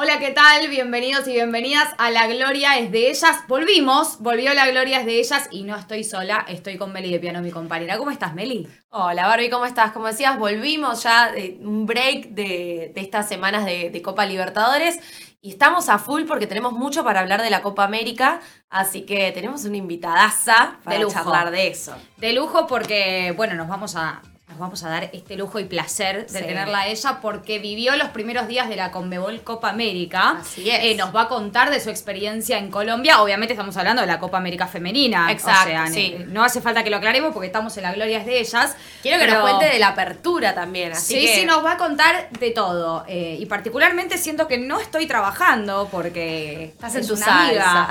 Hola, ¿qué tal? Bienvenidos y bienvenidas a La Gloria es de ellas. Volvimos, volvió La Gloria es de ellas y no estoy sola, estoy con Meli de Piano, mi compañera. ¿Cómo estás, Meli? Hola, Barbie, ¿cómo estás? Como decías, volvimos ya de un break de, de estas semanas de, de Copa Libertadores y estamos a full porque tenemos mucho para hablar de la Copa América, así que tenemos una invitadaza para De lujo. charlar de eso. De lujo porque, bueno, nos vamos a, nos vamos a dar este lujo y placer de Sí. tenerla a ella porque vivió los primeros días de la Conmebol Copa América. Así es. Eh, nos va a contar de su experiencia en Colombia. Obviamente estamos hablando de la Copa América femenina. Exacto, O sea, sí. ne- no hace falta que lo aclaremos porque estamos en la gloria de ellas. Quiero que Pero- nos cuente de la apertura también, así sí, que sí, nos va a contar de todo. Eh, y particularmente siento que no estoy trabajando porque Estás en tu una amiga.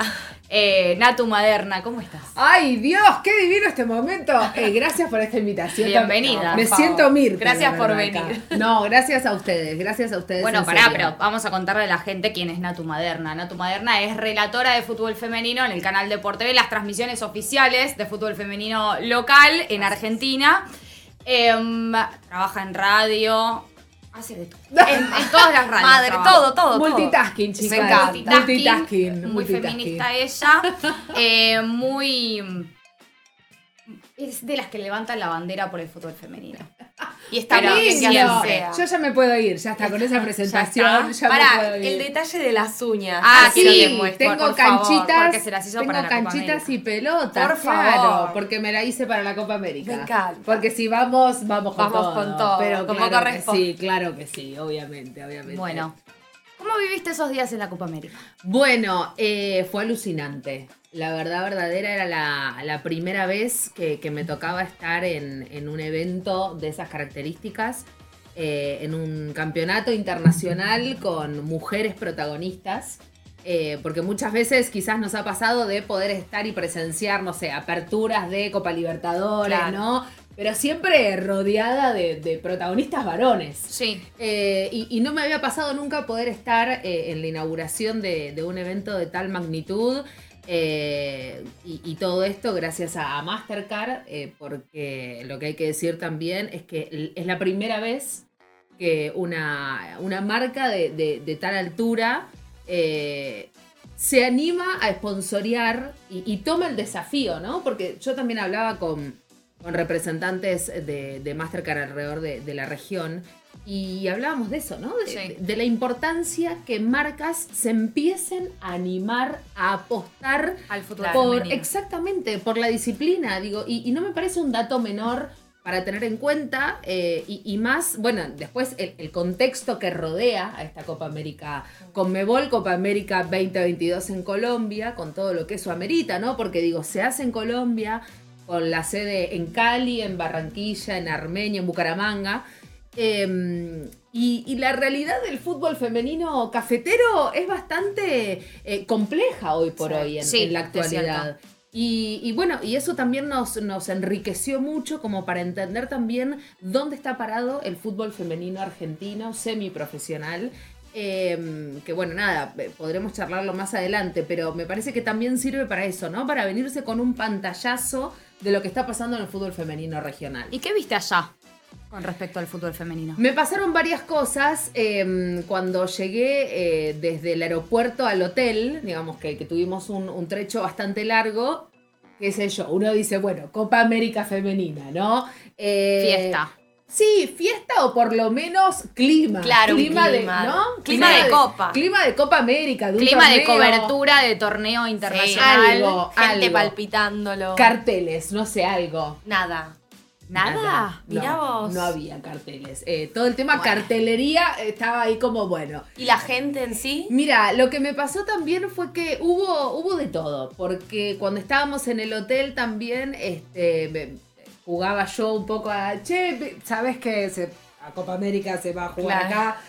Eh, Natu Maderna, ¿cómo estás? Ay, Dios, qué divino este momento. Eh, gracias por esta invitación. Bienvenida, Me siento. Mirta. Gracias por venir. acá. No, gracias a ustedes, gracias a ustedes. Bueno, en pará, serio. pero vamos a contarle a la gente quién es Natu Maderna. Natu Maderna es relatora de fútbol femenino en el canal Deporte B, las transmisiones oficiales de fútbol femenino local en Argentina. Em, trabaja en radio, hace de todo. En, en todas las radios. Madre, todo, todo. Multitasking, chicas. Me encanta. Multitasking, Multitasking. muy multitasking. feminista ella, eh, muy... Es de las que levantan la bandera por el fútbol femenino. Y está Pero- bien que sea. Yo ya me puedo ir, ya está, con esa presentación. Ya, me Pará, puedo ir. el detalle de las uñas. Ah, sí, que tengo por favor. canchitas, porque se las hizo tengo para la Copa canchitas y pelotas, Por claro, favor. porque me la hice para la Copa América. Me encanta. Porque si vamos, vamos con Vamos todo. con todo, pero como claro corresponde. sí, claro que sí, obviamente, obviamente. Bueno, ¿cómo viviste esos días en la Copa América? Bueno, eh, fue alucinante. La verdad verdadera era la, la primera vez que, que me tocaba estar en, en un evento de esas características, eh, en un campeonato internacional con mujeres protagonistas. eh, porque muchas veces quizás nos ha pasado de poder estar y presenciar, no sé, aperturas de Copa Libertadores, Claro. ¿no? Pero siempre rodeada de, de protagonistas varones. Sí. Eh, y, y no me había pasado nunca poder estar eh, en la inauguración de, de un evento de tal magnitud. eh, y, y todo esto gracias a, Mastercard, porque lo que hay que decir también es que es la primera vez que una, una marca de, tal altura se anima a sponsorear y, y toma el desafío, ¿no? Porque yo también hablaba con, con representantes de, de Mastercard alrededor de, de la región y hablábamos de eso, ¿no? De, Sí. de la importancia que marcas se empiecen a animar a apostar Al fútbol por, exactamente, por la disciplina, digo, y, y no me parece un dato menor para tener en cuenta, eh, y, y más, bueno, después el, el contexto que rodea a esta Copa América Conmebol, Copa América 2022 en Colombia, con todo lo que eso amerita, ¿no? Porque digo, se hace en Colombia, con la sede en Cali, en Barranquilla, en Armenia, en Bucaramanga. Eh, y, y la realidad del fútbol femenino cafetero es bastante eh, compleja hoy por Sí. hoy en, Sí, en la actualidad. Y, y bueno, y eso también nos, nos enriqueció mucho como para entender también dónde está parado el fútbol femenino argentino semiprofesional. Eh, que bueno, nada, eh, podremos charlarlo más adelante, pero me parece que también sirve para eso, ¿no? Para venirse con un pantallazo de lo que está pasando en el fútbol femenino regional. ¿Y qué viste allá con respecto al fútbol femenino? Me pasaron varias cosas eh, cuando llegué eh, desde el aeropuerto al hotel, digamos que, que tuvimos un, un trecho bastante largo, qué sé yo, uno dice, bueno, Copa América Femenina, ¿no? Eh, Fiesta. Sí, fiesta o por lo menos clima. Claro, un clima, de. ¿no? Clima de copa. Clima de Copa América, de un Clima de cobertura de torneo internacional. algo. Gente palpitándolo. Carteles, no sé, algo. Nada. ¿Nada? Mirá no, vos. No había carteles. Eh, todo el tema cartelería estaba ahí como bueno. ¿Y la gente en sí? Mira, lo que me pasó también fue que hubo, hubo de todo, porque cuando estábamos en el hotel también este, me- jugaba yo un poco a, che, ¿sabes que se, a Copa América se va a jugar Claro. acá?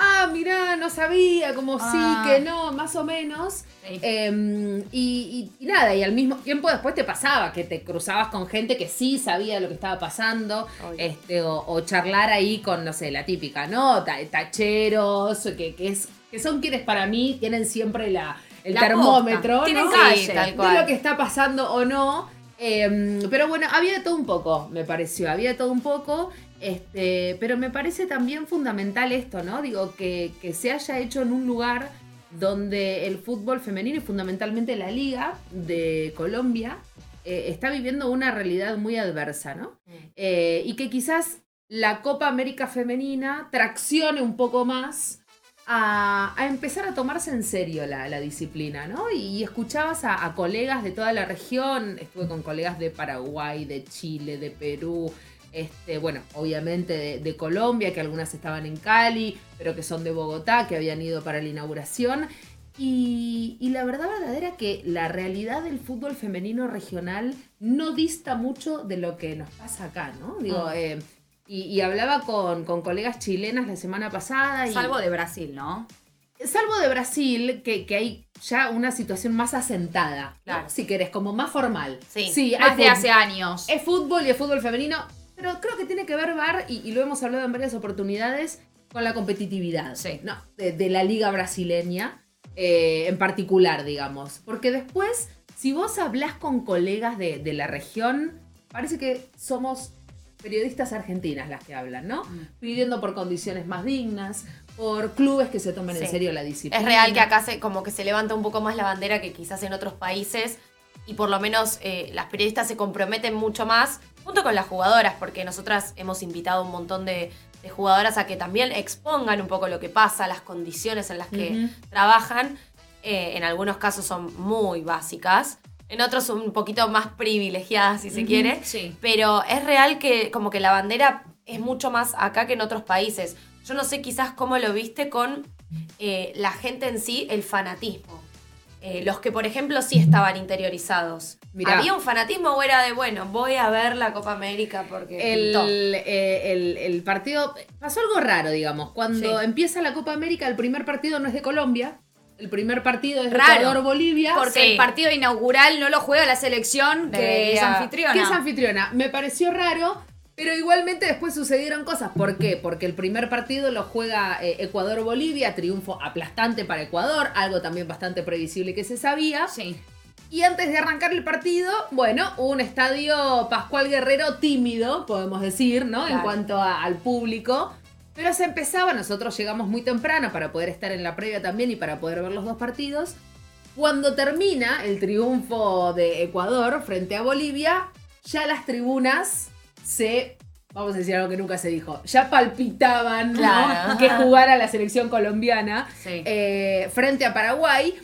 Ah, mirá, no sabía, como Ah. sí, que no, más o menos. Sí. Em, y, y- y nada, y al mismo tiempo después te pasaba que te cruzabas con gente que sí sabía lo que estaba pasando, Obvio. este, o, o charlar ahí con, no sé, la típica, ¿no? Ta- tacheros, que, que, es, que son quienes para mí tienen siempre la, el La termómetro, ¿no? calle. Sí, tal de lo que está pasando o no. Em, pero bueno, había de todo un poco, me pareció, había de todo un poco. Este, pero me parece también fundamental esto, ¿no? Digo, que, que se haya hecho en un lugar donde el fútbol femenino y fundamentalmente la liga de Colombia eh, está viviendo una realidad muy adversa, ¿no? Mm. Eh, y que quizás la Copa América Femenina traccione un poco más a, a empezar a tomarse en serio la, la disciplina, ¿no? Y, escuchabas a, a colegas de toda la región, estuve con colegas de Paraguay, de Chile, de Perú, este, bueno, obviamente de, de, Colombia, que algunas estaban en Cali, pero que son de Bogotá, que habían ido para la inauguración. Y, y, la verdad verdadera que la realidad del fútbol femenino regional no dista mucho de lo que nos pasa acá, ¿no? Digo, Mm. eh, y, y hablaba con, con colegas chilenas la semana pasada. Y, Salvo de Brasil, ¿no? Salvo de Brasil, que, que hay ya una situación más asentada, ¿no? Claro. si querés, como más formal. Sí, hay Más de fut- hace años. es fútbol y es fútbol femenino, pero creo que tiene que ver, Bar, y, y lo hemos hablado en varias oportunidades, con la competitividad Sí. ¿no? de, de la liga brasileña eh, en particular, digamos. Porque después, si vos hablás con colegas de, de la región, parece que somos periodistas argentinas las que hablan, ¿no? Mm. Pidiendo por condiciones más dignas, por clubes que se tomen en serio la disciplina. Es real que acá se, como que se levanta un poco más la bandera que quizás en otros países y por lo menos eh, las periodistas se comprometen mucho más junto con las jugadoras porque nosotras hemos invitado un montón de, de jugadoras a que también expongan un poco lo que pasa, las condiciones en las que trabajan. Eh, en algunos casos son muy básicas, en otros un poquito más privilegiadas si se quiere. Sí. Pero es real que como que la bandera es mucho más acá que en otros países. Yo no sé quizás cómo lo viste con eh, la gente en sí, el fanatismo. Eh, los que, por ejemplo, sí estaban interiorizados. Mirá. ¿Había un fanatismo o era de, bueno, voy a ver la Copa América porque El, eh, el- el partido. Pasó algo raro, digamos. Cuando Sí. empieza la Copa América, el primer partido no es de Colombia. El primer partido es de Raro. Ecuador-Bolivia. Porque Sí. el partido inaugural no lo juega la selección que Debería- es anfitriona. que es anfitriona. Me pareció raro, pero igualmente después sucedieron cosas. ¿Por qué? Porque el primer partido lo juega eh, Ecuador-Bolivia, triunfo aplastante para Ecuador, algo también bastante previsible que se sabía. Sí. Y antes de arrancar el partido, bueno, un estadio Pascual Guerrero tímido, podemos decir, ¿no? En cuanto a- al público. Pero se empezaba, nosotros llegamos muy temprano para poder estar en la previa también y para poder ver los dos partidos. Cuando termina el triunfo de Ecuador frente a Bolivia, ya las tribunas se, vamos a decir algo que nunca se dijo, ya palpitaban que jugara la selección colombiana Sí. eh, frente a Paraguay.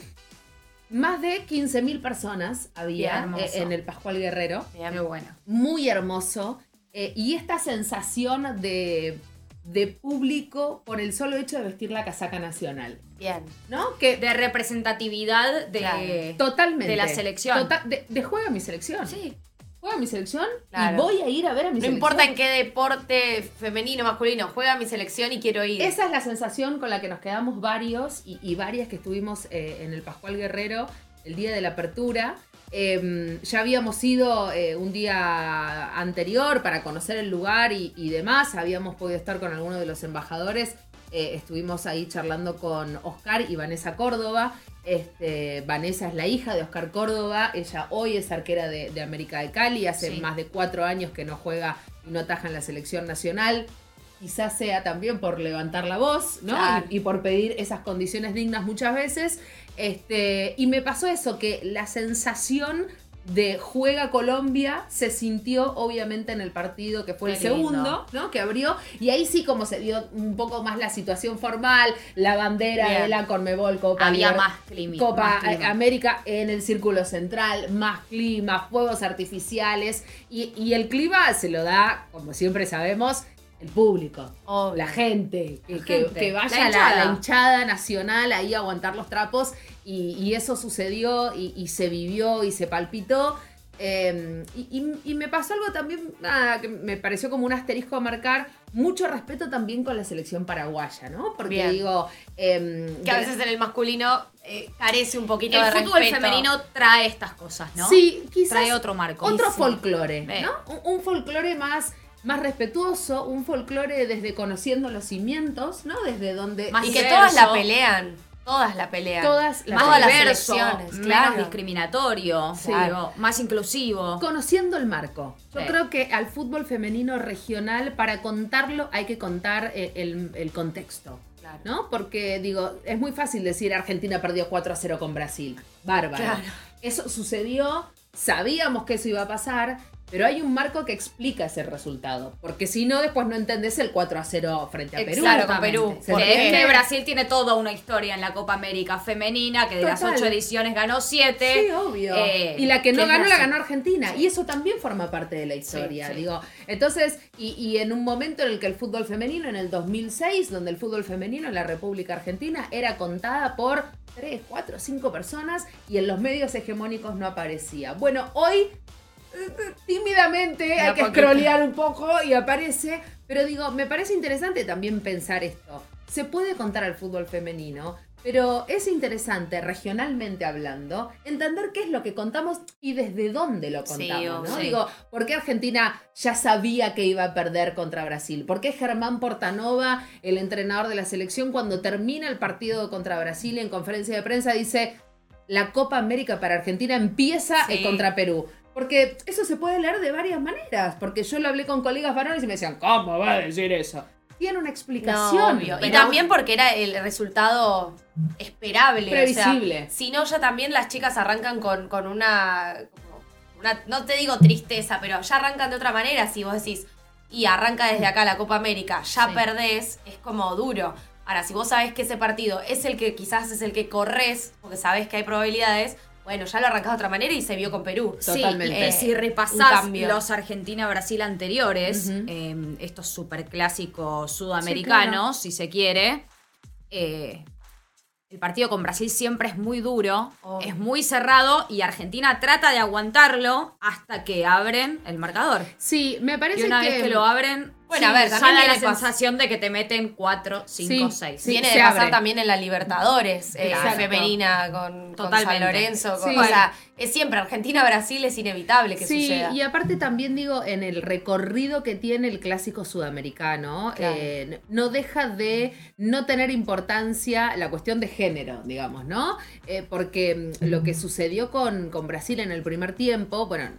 Más de 15.000 personas había eh, en el Pascual Guerrero. Bien. Qué bueno. Muy hermoso. Eh, y esta sensación de, de público por el solo hecho de vestir la casaca nacional. Bien. ¿No? Que De representatividad de. Claro. totalmente. de la selección. Tota- de, de juega mi selección. Sí. Juega mi selección Claro. y voy a ir a ver a mi No selección. importa en qué deporte femenino, masculino, juega mi selección y quiero ir. Esa es la sensación con la que nos quedamos varios y, y varias que estuvimos eh, en el Pascual Guerrero el día de la apertura. Eh, ya habíamos ido eh, un día anterior para conocer el lugar y, y demás. Habíamos podido estar con algunos de los embajadores. Eh, estuvimos ahí charlando con Oscar y Vanessa Córdoba. Este, Vanessa es la hija de Oscar Córdoba. Ella hoy es arquera de, de América de Cali. Hace Sí. más de cuatro años que no juega y no ataja en la selección nacional quizás sea también por levantar la voz, ¿no? Claro. Y, y por pedir esas condiciones dignas muchas veces. Este, y me pasó eso, que la sensación de juega Colombia se sintió obviamente en el partido que fue Qué el lindo. segundo, ¿no? Que abrió. Y ahí sí como se dio un poco más la situación formal, la bandera Bien. de la Conmebol Copa Había Liber- más clima. Copa más clima. América en el círculo central, más clima, fuegos artificiales y, y el clima se lo da, como siempre sabemos, el público, Obvio. la gente, que, La que- gente, que vaya la la, hinchada. la hinchada nacional ahí a aguantar los trapos y, y eso sucedió y, y se vivió y se palpitó. Eh, y, me pasó algo también nada, que me pareció como un asterisco a marcar, mucho respeto también con la selección paraguaya, ¿no? Porque Bien. digo... em, Que a veces en el masculino eh, carece un poquito El de fútbol respeto. femenino trae estas cosas, ¿no? Sí, quizás Trae otro marco. otro Sí. folclore. ¿no? Un, un folclore más, más respetuoso, un folclore desde conociendo los cimientos, ¿no? Desde donde... Más Y que diverso. todas la pelean. Todas la pelean. Todas las Más Todas las diverso, selecciones, menos claro. discriminatorio, Sí. más inclusivo. Conociendo el marco. Yo Sí. creo que al fútbol femenino regional, para contarlo, hay que contar eh, el, el contexto. Claro. ¿No? Porque, digo, es muy fácil decir Argentina perdió 4 a 0 con Brasil. Bárbaro. Claro. Eso sucedió, sabíamos que eso iba a pasar, pero hay un marco que explica ese resultado. Porque si no, después no entendés el 4 a 0 frente a Perú. Claro, con Perú. Porque es que Brasil tiene toda una historia en la Copa América femenina, que de las Total. ocho ediciones ganó siete. Sí, obvio. Eh, y la que no ganó, la ganó Argentina. Y eso también forma parte de la historia. sí. Digo, entonces, y, y en un momento en el que el fútbol femenino, en el 2006, donde el fútbol femenino en la República Argentina era contada por 3, 4, 5 personas y en los medios hegemónicos no aparecía. Bueno, hoy tímidamente hay que scrollear un poco y aparece. Pero digo, me parece interesante también pensar esto. Se puede contar al fútbol femenino, pero es interesante, regionalmente hablando, entender qué es lo que contamos y desde dónde lo Sí, contamos. ¿no? sí. Digo, ¿por qué Argentina ya sabía que iba a perder contra Brasil? ¿Por qué Germán Portanova, el entrenador de la selección, cuando termina el partido contra Brasil en conferencia de prensa, dice, la Copa América para Argentina empieza Sí. contra Perú? Porque eso se puede leer de varias maneras, porque yo lo hablé con colegas varones y me decían, ¿cómo va a decir eso? Tiene una No, explicación. obvio. Y también porque era el resultado esperable. Previsible. O sea, si no, ya también las chicas arrancan con, con una, como una- No te digo tristeza, pero ya arrancan de otra manera. Si vos decís, y arranca desde acá la Copa América, ya Sí. perdés, es como duro. Ahora, si vos sabés que ese partido es el que quizás es el que corres, porque sabés que hay probabilidades, bueno, ya lo arrancás de otra manera y se vio con Perú. Totalmente. Eh, si repasás los Argentina-Brasil anteriores, Ujú. eh, estos superclásicos sudamericanos, si se quiere, eh, el partido con Brasil siempre es muy duro, Oh. es muy cerrado y Argentina trata de aguantarlo hasta que abren el marcador. Sí, me parece Y una que... vez que lo abren, Bueno, a ver, ya también da la viene pas- sensación de que te meten 4, 5, Sí, 6. sí. Viene se de pasar abre. también en la Libertadores, eh, Exacto. femenina con, con San Totalmente. Lorenzo. con- Sí. O sea, es siempre Argentina-Brasil es inevitable que sí, suceda. y aparte también digo, en el recorrido que tiene el clásico sudamericano, Claro. eh, no deja de no tener importancia la cuestión de género, digamos, ¿no? Eh, porque mm, lo que sucedió con, con Brasil en el primer tiempo, bueno,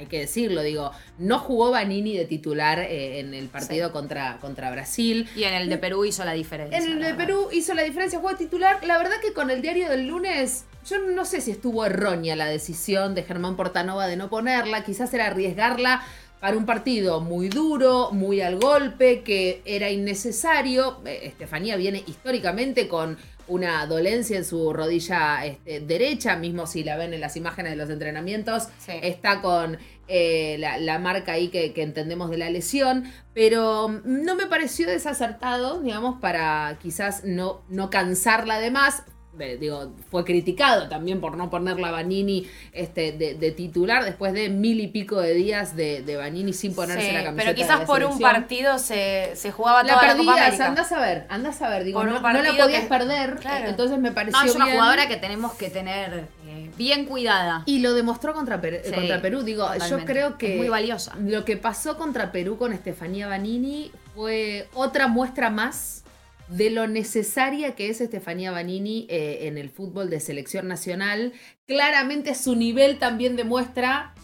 hay que decirlo, digo, no jugó Vanini de titular eh, en el partido contra, contra Brasil. Y en el de Perú hizo la diferencia. En el de. Perú hizo la diferencia, jugó titular. La verdad que con el diario del lunes, yo no sé si estuvo errónea la decisión de Germán Portanova de no ponerla. Quizás era arriesgarla para un partido muy duro, muy al golpe, que era innecesario. Eh, Estefanía viene históricamente con una dolencia en su rodilla este, derecha, mismo si la ven en las imágenes de los entrenamientos, Sí. está con eh, la, la marca ahí que, que entendemos de la lesión, pero no me pareció desacertado, digamos, para quizás no, no cansarla de más. Eh, Digo, fue criticado también por no ponerla a Vanini este, de, de titular después de mil y pico de días de, de Vanini sin ponerse Sí, la camiseta. pero de quizás la por un partido se, se jugaba La toda la Copa perdías, América. andás a ver, andás a ver, digo, no, no la podías que- perder, Claro. entonces me pareció No, es una bien. jugadora que tenemos que tener eh, bien cuidada. Y lo demostró contra, Per- Sí, contra Perú. Digo, yo creo que Es muy valiosa. lo que pasó contra Perú con Estefanía Banini fue otra muestra más de lo necesaria que es Estefanía Banini eh, en el fútbol de selección nacional. Claramente su nivel también demuestra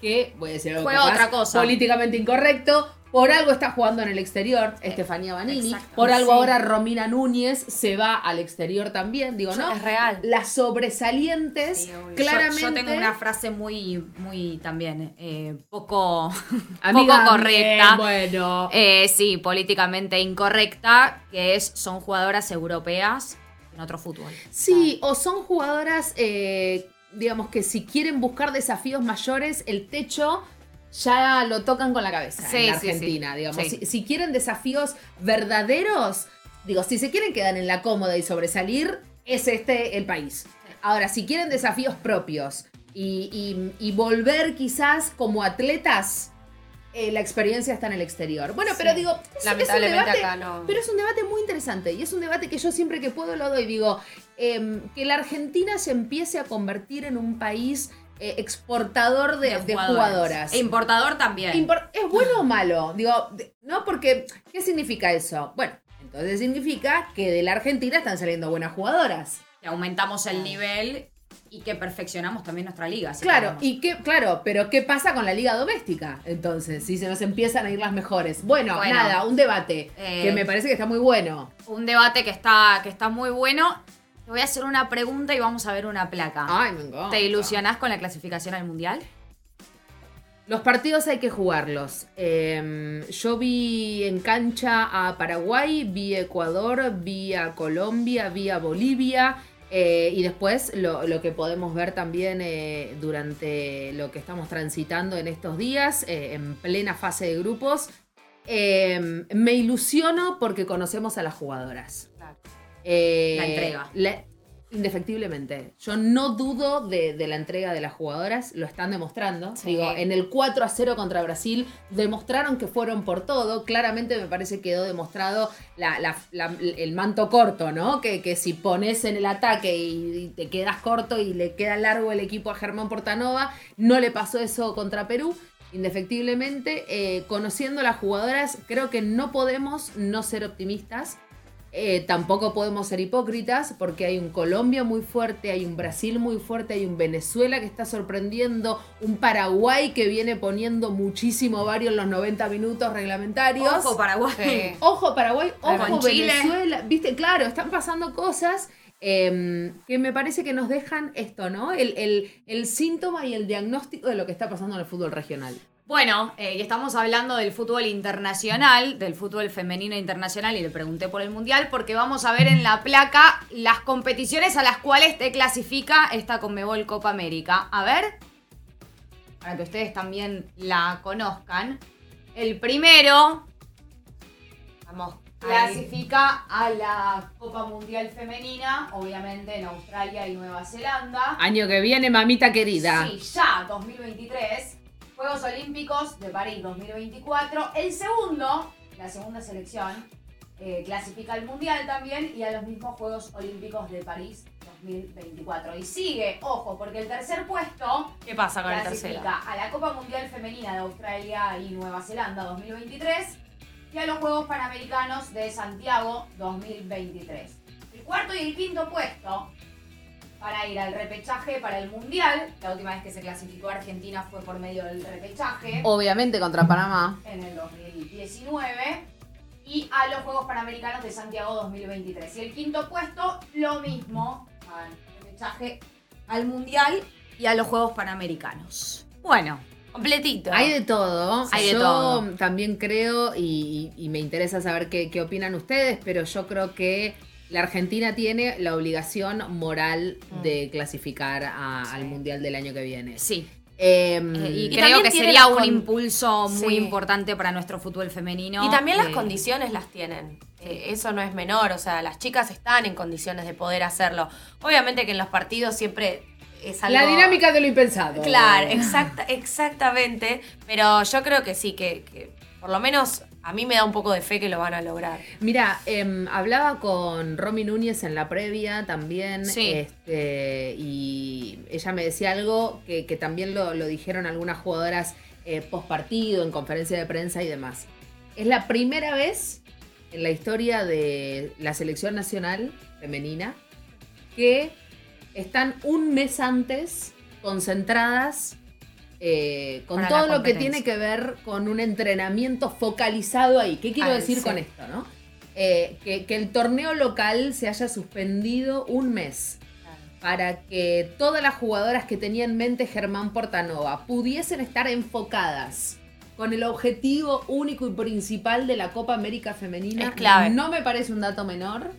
que, voy a decir algo Fue capaz, otra cosa. políticamente incorrecto. Por algo está jugando en el exterior Estefanía Banini. Por algo Sí. ahora Romina Núñez se va al exterior también. Digo, ¿no? Es real. Las sobresalientes, Sí, claramente. Yo, yo tengo una frase muy, muy también eh, poco, Amiga, poco correcta. bien, bueno. Eh, sí, políticamente incorrecta, que es son jugadoras europeas en otro fútbol. Sí, o son jugadoras, eh, digamos que si quieren buscar desafíos mayores, el techo ya lo tocan con la cabeza Sí, en la sí, sí. Argentina, digamos. Si, si quieren desafíos verdaderos, digo, si se quieren quedar en la cómoda y sobresalir, es este el país. Ahora, si quieren desafíos propios y, y- y volver quizás como atletas, eh, la experiencia está en el exterior. Bueno, pero digo, es- es un Lamentablemente debate- acá no. pero es un debate muy interesante y es un debate que yo siempre que puedo lo doy. Digo, em, que la Argentina se empiece a convertir en un país eh, exportador de, de jugadoras. E importador también. Impor- ¿Es bueno o malo? Digo, ¿no? Porque, ¿qué significa eso? Bueno, en Entonces significa que de la Argentina están saliendo buenas jugadoras. Que aumentamos el nivel y que perfeccionamos también nuestra liga. si Claro, y qué, claro, pero ¿qué pasa con la liga doméstica? Entonces, si se nos empiezan a ir las mejores. Bueno, Bueno. nada, un debate Eh, que me parece que está muy bueno. un debate que está, que está muy bueno. Te voy a hacer una pregunta y vamos a ver una placa. Ay, me encanta. ¿Te ilusionás con la clasificación al mundial? Los partidos hay que jugarlos. Eh, yo vi en cancha a Paraguay, vi a Ecuador, vi a Colombia, vi a Bolivia. eh, y después lo, lo que podemos ver también eh, durante lo que estamos transitando en estos días, eh, en plena fase de grupos. Eh, me ilusiono porque conocemos a las jugadoras. Eh, La entrega. la- indefectiblemente. Yo no dudo de, de la entrega de las jugadoras, lo están demostrando. Sí. Digo, en el 4 a 0 contra Brasil demostraron que fueron por todo. Claramente me parece quedó demostrado la- la- la- el manto corto, ¿no? Que, que si pones en el ataque y, y te quedas corto y le queda largo el equipo a Germán Portanova, no le pasó eso contra Perú. Indefectiblemente, eh, conociendo a las jugadoras, creo que no podemos no ser optimistas. Eh, tampoco podemos ser hipócritas porque hay un Colombia muy fuerte, hay un Brasil muy fuerte, hay un Venezuela que está sorprendiendo, un Paraguay que viene poniendo muchísimo varios en los 90 minutos reglamentarios. Ojo, Paraguay. Ojo Paraguay, ojo Chile. Venezuela. Viste, claro, están pasando cosas eh, que me parece que nos dejan esto, ¿no? El, el- el síntoma y el diagnóstico de lo que está pasando en el fútbol regional. Bueno, eh, y estamos hablando del fútbol internacional, del fútbol femenino internacional, y le pregunté por el mundial, porque vamos a ver en la placa las competiciones a las cuales te clasifica esta Conmebol Copa América. A ver, para que ustedes también la conozcan. El primero Vamos. clasifica a la Copa Mundial Femenina, obviamente en Australia y Nueva Zelanda. Año que viene, mamita querida. Sí, ya, 2023. Juegos Olímpicos de París 2024. El segundo, la segunda selección, eh, clasifica al Mundial también y a los mismos Juegos Olímpicos de París 2024. Y sigue, ojo, porque el tercer puesto ¿Qué pasa con el clasifica tercero? a la Copa Mundial Femenina de Australia y Nueva Zelanda 2023 y a los Juegos Panamericanos de Santiago 2023. El cuarto y el quinto puesto para ir al repechaje para el Mundial. La última vez que se clasificó Argentina fue por medio del repechaje Obviamente contra Panamá. en el 2019 y a los Juegos Panamericanos de Santiago 2023. Y el quinto puesto, lo mismo, al repechaje al Mundial y a los Juegos Panamericanos. Bueno, Completito. Hay de todo. Hay de yo todo. también creo, y, y- y me interesa saber qué, qué opinan ustedes, pero yo creo que la Argentina tiene la obligación moral Mm. de clasificar a- al Mundial del año que viene. sí. Em, Eh, y, Y creo que sería un con- impulso muy Sí. importante para nuestro fútbol femenino. Y también las Eh, condiciones las tienen. Eh, eso no es menor, o sea, las chicas están en condiciones de poder hacerlo. Obviamente que en los partidos siempre es algo... La dinámica de lo impensado. Claro, exacta, exactamente. Pero yo creo que sí, que, que por lo menos a mí me da un poco de fe que lo van a lograr. Mira, em, hablaba con Romy Núñez en la previa también. Sí. este, y ella me decía algo que, que también lo, lo dijeron algunas jugadoras eh, post partido, en conferencia de prensa y demás. Es la primera vez en la historia de la selección nacional femenina que están un mes antes concentradas eh, con todo lo que tiene que ver con un entrenamiento focalizado ahí. ¿Qué quiero decir sí. con esto, no? Eh, que, que el torneo local se haya suspendido un mes para que todas las jugadoras que tenía en mente Germán Portanova pudiesen estar enfocadas con el objetivo único y principal de la Copa América Femenina. Es clave. No me parece un dato menor.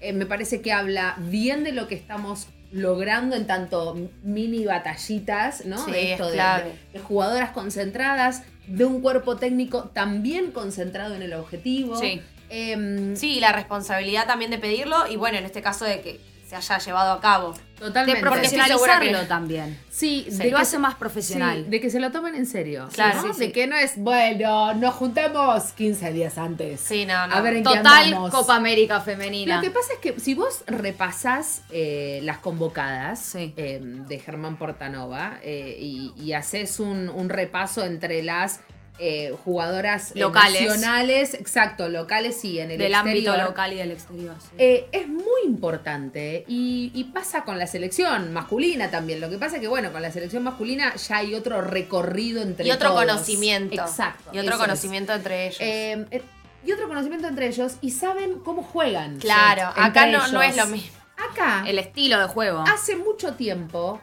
Eh, me parece que habla bien de lo que estamos logrando en tanto mini batallitas, ¿no? Sí, de es de- clave. de- de jugadoras concentradas, de un cuerpo técnico también concentrado en el objetivo. Sí. Em, Sí, la responsabilidad también de pedirlo y bueno, en este caso de que se haya llevado a cabo. De Totalmente. Estoy profesionalizarlo también. Sí, Se de lo que hace se- más profesional. sí, de que se lo tomen en serio. Claro, ¿no? sí, De que no es, bueno, nos juntamos 15 días antes. Sí, no, no. A ver en qué Total andamos. Copa América femenina. Lo que pasa es que si vos repasás eh, las convocadas Sí. eh, de Germán Portanova eh, y, y haces un, un repaso entre las eh, jugadoras eh, Locales. nacionales, exacto, locales y en el Del exterior. ámbito local y del exterior. sí. Eh, es muy importante y, y pasa con la selección masculina también. Lo que pasa es que, bueno, con la selección masculina ya hay otro recorrido entre Y otro todos. conocimiento. Exacto. Y otro es. conocimiento entre ellos. Eh, y otro conocimiento entre ellos y saben cómo juegan. claro, acá no, no ellos. es lo mismo. Acá, El estilo de juego. hace mucho tiempo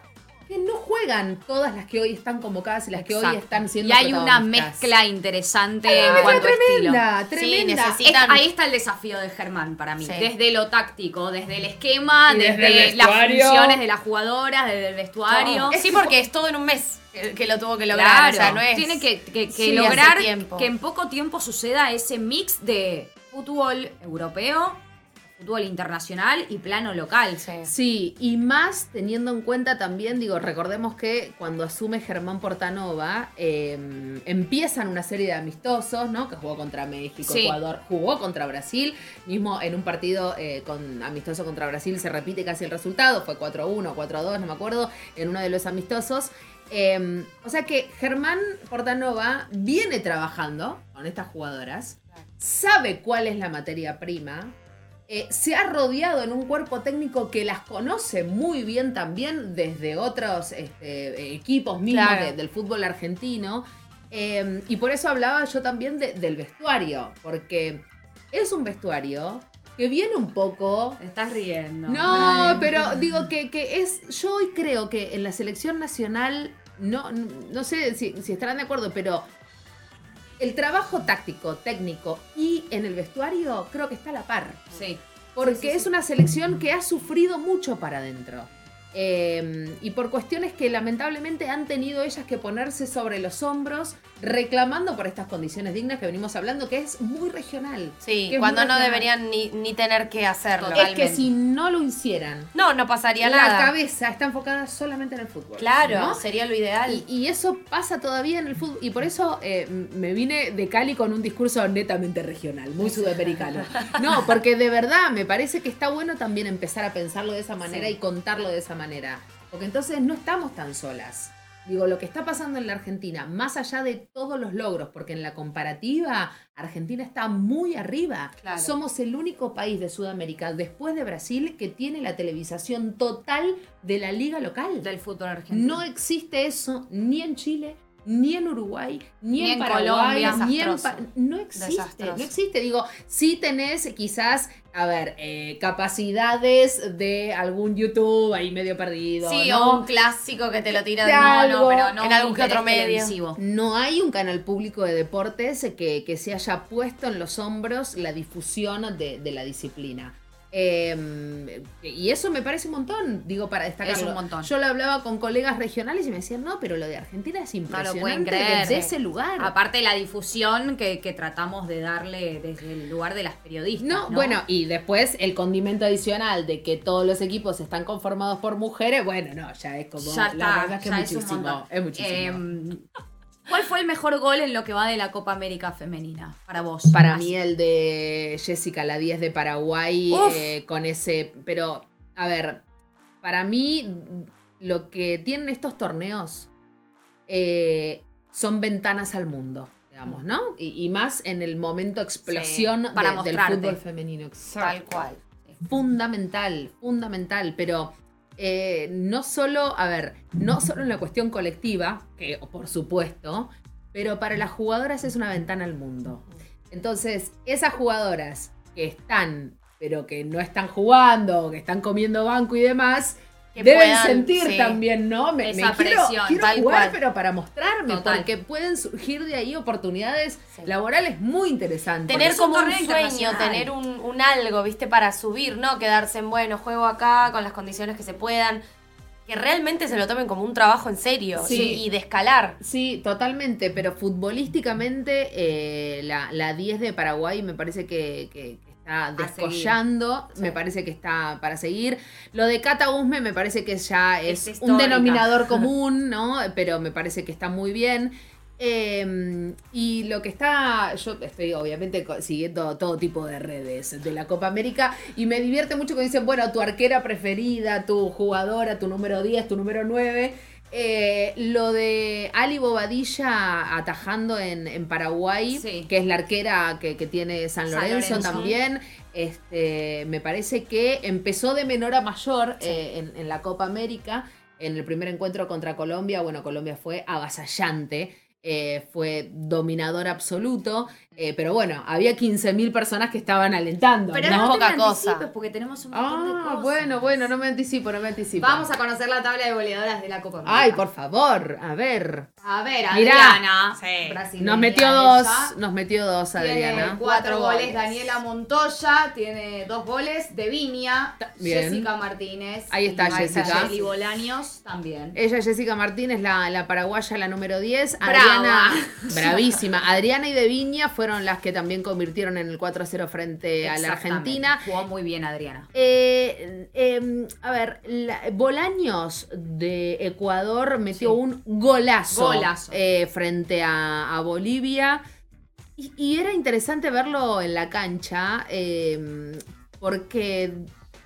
que no juegan todas las que hoy están convocadas y las que hoy están siendo Y hay una mezcla interesante Hay una en mezcla cuanto a estilo. tremenda, tremenda. necesita- Es- Citan- ahí está el desafío de Germán para mí. Sí. Desde lo táctico, desde el esquema, Y desde desde, el las funciones de las jugadoras, desde el vestuario. sí, porque es todo en un mes que, lo tuvo que lograr. Claro, o sea, no es. tiene que, que- que Sí, lograr que en poco tiempo suceda ese mix de fútbol europeo, fútbol internacional y plano local. Sí. Sí, y más teniendo en cuenta también, digo, recordemos que cuando asume Germán Portanova, eh, empiezan una serie de amistosos, ¿no? Que jugó contra México, Sí. Ecuador, jugó contra Brasil, mismo en un partido eh, con amistoso contra Brasil se repite casi el resultado, fue 4-1, 4-2, no me acuerdo, en uno de los amistosos. Eh, o sea que Germán Portanova viene trabajando con estas jugadoras, sabe cuál es la materia prima, eh, se ha rodeado en un cuerpo técnico que las conoce muy bien también desde otros este, equipos mismos Claro. de- del fútbol argentino. Eh, y por eso hablaba yo también de- del vestuario, porque es un vestuario que viene un poco... Te estás riendo. No, pero digo que, que es. Yo hoy creo que en la selección nacional, no, no sé si, si estarán de acuerdo, pero el trabajo táctico, técnico y en el vestuario creo que está a la par. Sí. Porque Sí, sí, es una selección que ha sufrido mucho para adentro. Eh, y por cuestiones que lamentablemente han tenido ellas que ponerse sobre los hombros, reclamando por estas condiciones dignas que venimos hablando, que es muy regional. Sí, cuando no regional. deberían ni, ni tener que hacerlo. Es que si no lo hicieran, No, no pasaría la nada. cabeza está enfocada solamente en el fútbol. Claro, ¿no? sería lo ideal. Y, y eso pasa todavía en el fútbol. Y por eso eh, me vine de Cali con un discurso netamente regional, muy sudamericano. No, porque de verdad me parece que está bueno también empezar a pensarlo de esa manera Sí. y contarlo de esa manera. Porque entonces no estamos tan solas. Digo, lo que está pasando en la Argentina, más allá de todos los logros, porque en la comparativa, Argentina está muy arriba. Claro. Somos el único país de Sudamérica, después de Brasil, que tiene la televisación total de la liga local. Del fútbol argentino. No existe eso ni en Chile, ni en Uruguay, ni, Ni en, Paraguay, Colombia. ni en. Pa- no existe, Desastroso. no existe. Digo, sí tenés quizás, a ver, eh, capacidades de algún YouTube ahí medio perdido, sí, ¿no? o un clásico que te lo tiran De algo. no, pero no en algún que otro medio. televisivo. No hay un canal público de deportes que, que se haya puesto en los hombros la difusión de, de la disciplina. Eh, y eso me parece un montón, digo, para destacarlo. Es un montón. Yo lo hablaba con colegas regionales y me decían, no, pero lo de Argentina es No impresionante lo pueden creer. desde ese lugar. Aparte la difusión que, que tratamos de darle desde el lugar de las periodistas. No, No, bueno, y después el condimento adicional de que todos los equipos están conformados por mujeres, bueno, no, ya es como. ya la está, verdad es que ya es es un muchísimo. montón. Es muchísimo. Em, ¿Cuál fue el mejor gol en lo que va de la Copa América femenina para vos? Para Así. mí el de Jessica, la 10 de Paraguay, eh, con ese... Pero, a ver, para mí lo que tienen estos torneos eh, son ventanas al mundo, digamos, ¿no? Y, y más en el momento explosión Sí, para de- del fútbol femenino. Tal cual. Fundamental, fundamental, pero... eh, no solo, a ver, no solo en la cuestión colectiva, que por supuesto, pero para las jugadoras es una ventana al mundo. Entonces, esas jugadoras que están, pero que no están jugando, que están comiendo banco y demás, Que deben puedan, sentir sí. también, ¿no? Me, Esa me quiero, presión, quiero tal jugar, cual. pero para mostrarme, Total. porque pueden surgir de ahí oportunidades Sí. laborales muy interesantes. Tener como un sueño, tener un, un algo, ¿viste? Para subir, ¿no? Quedarse en, bueno, juego acá con las condiciones que se puedan. Que realmente se lo tomen como un trabajo en serio Sí. y, de escalar. Sí, totalmente, pero futbolísticamente eh, la, la 10 de Paraguay me parece que está descollando, me parece que está para seguir. Lo de Cata Usme me parece que ya es, Es un denominador común, ¿no? Pero me parece que está muy bien. Eh, y lo que está, yo estoy obviamente siguiendo todo tipo de redes de la Copa América y me divierte mucho cuando dicen, bueno, tu arquera preferida, tu jugadora, tu número 10, tu número 9. Eh, lo de Ali Bobadilla atajando en, en Paraguay, Sí. que es la arquera que, que tiene San San Lorenzo, también. Este, me parece que empezó de menor a mayor eh, en, en la Copa América. En el primer encuentro contra Colombia, bueno, Colombia fue avasallante. eh, fue dominador absoluto, eh, pero bueno, había 15.000 personas que estaban alentando. Pero ¿no? no, poca cosa. anticipes porque tenemos un montón de Ah, cosas. bueno, bueno, no me anticipo, no me anticipo. Vamos a conocer la tabla de goleadoras de la Copa América. Ay, por favor, a ver. A ver, Mirá. Adriana. Sí. brasileña Nos metió dos, nos metió dos, Tiene Adriana. cuatro Cuatro goles. goles. Daniela Montoya tiene dos goles. De Viña. Bien. Jessica Martínez. Ahí está y Jessica. Shelly Bolaños también. Ella, Jessica Martínez, la, la paraguaya, la número 10. Brava. Adriana, bravísima. Adriana y De Viña fueron las que también convirtieron en el 4-0 frente a la. Argentina. Jugó muy bien Adriana. Eh, eh, a ver, la- Bolaños de Ecuador metió Sí. un golazo, Golazo. eh, frente a, a Bolivia. Y, y era interesante verlo en la cancha, eh, porque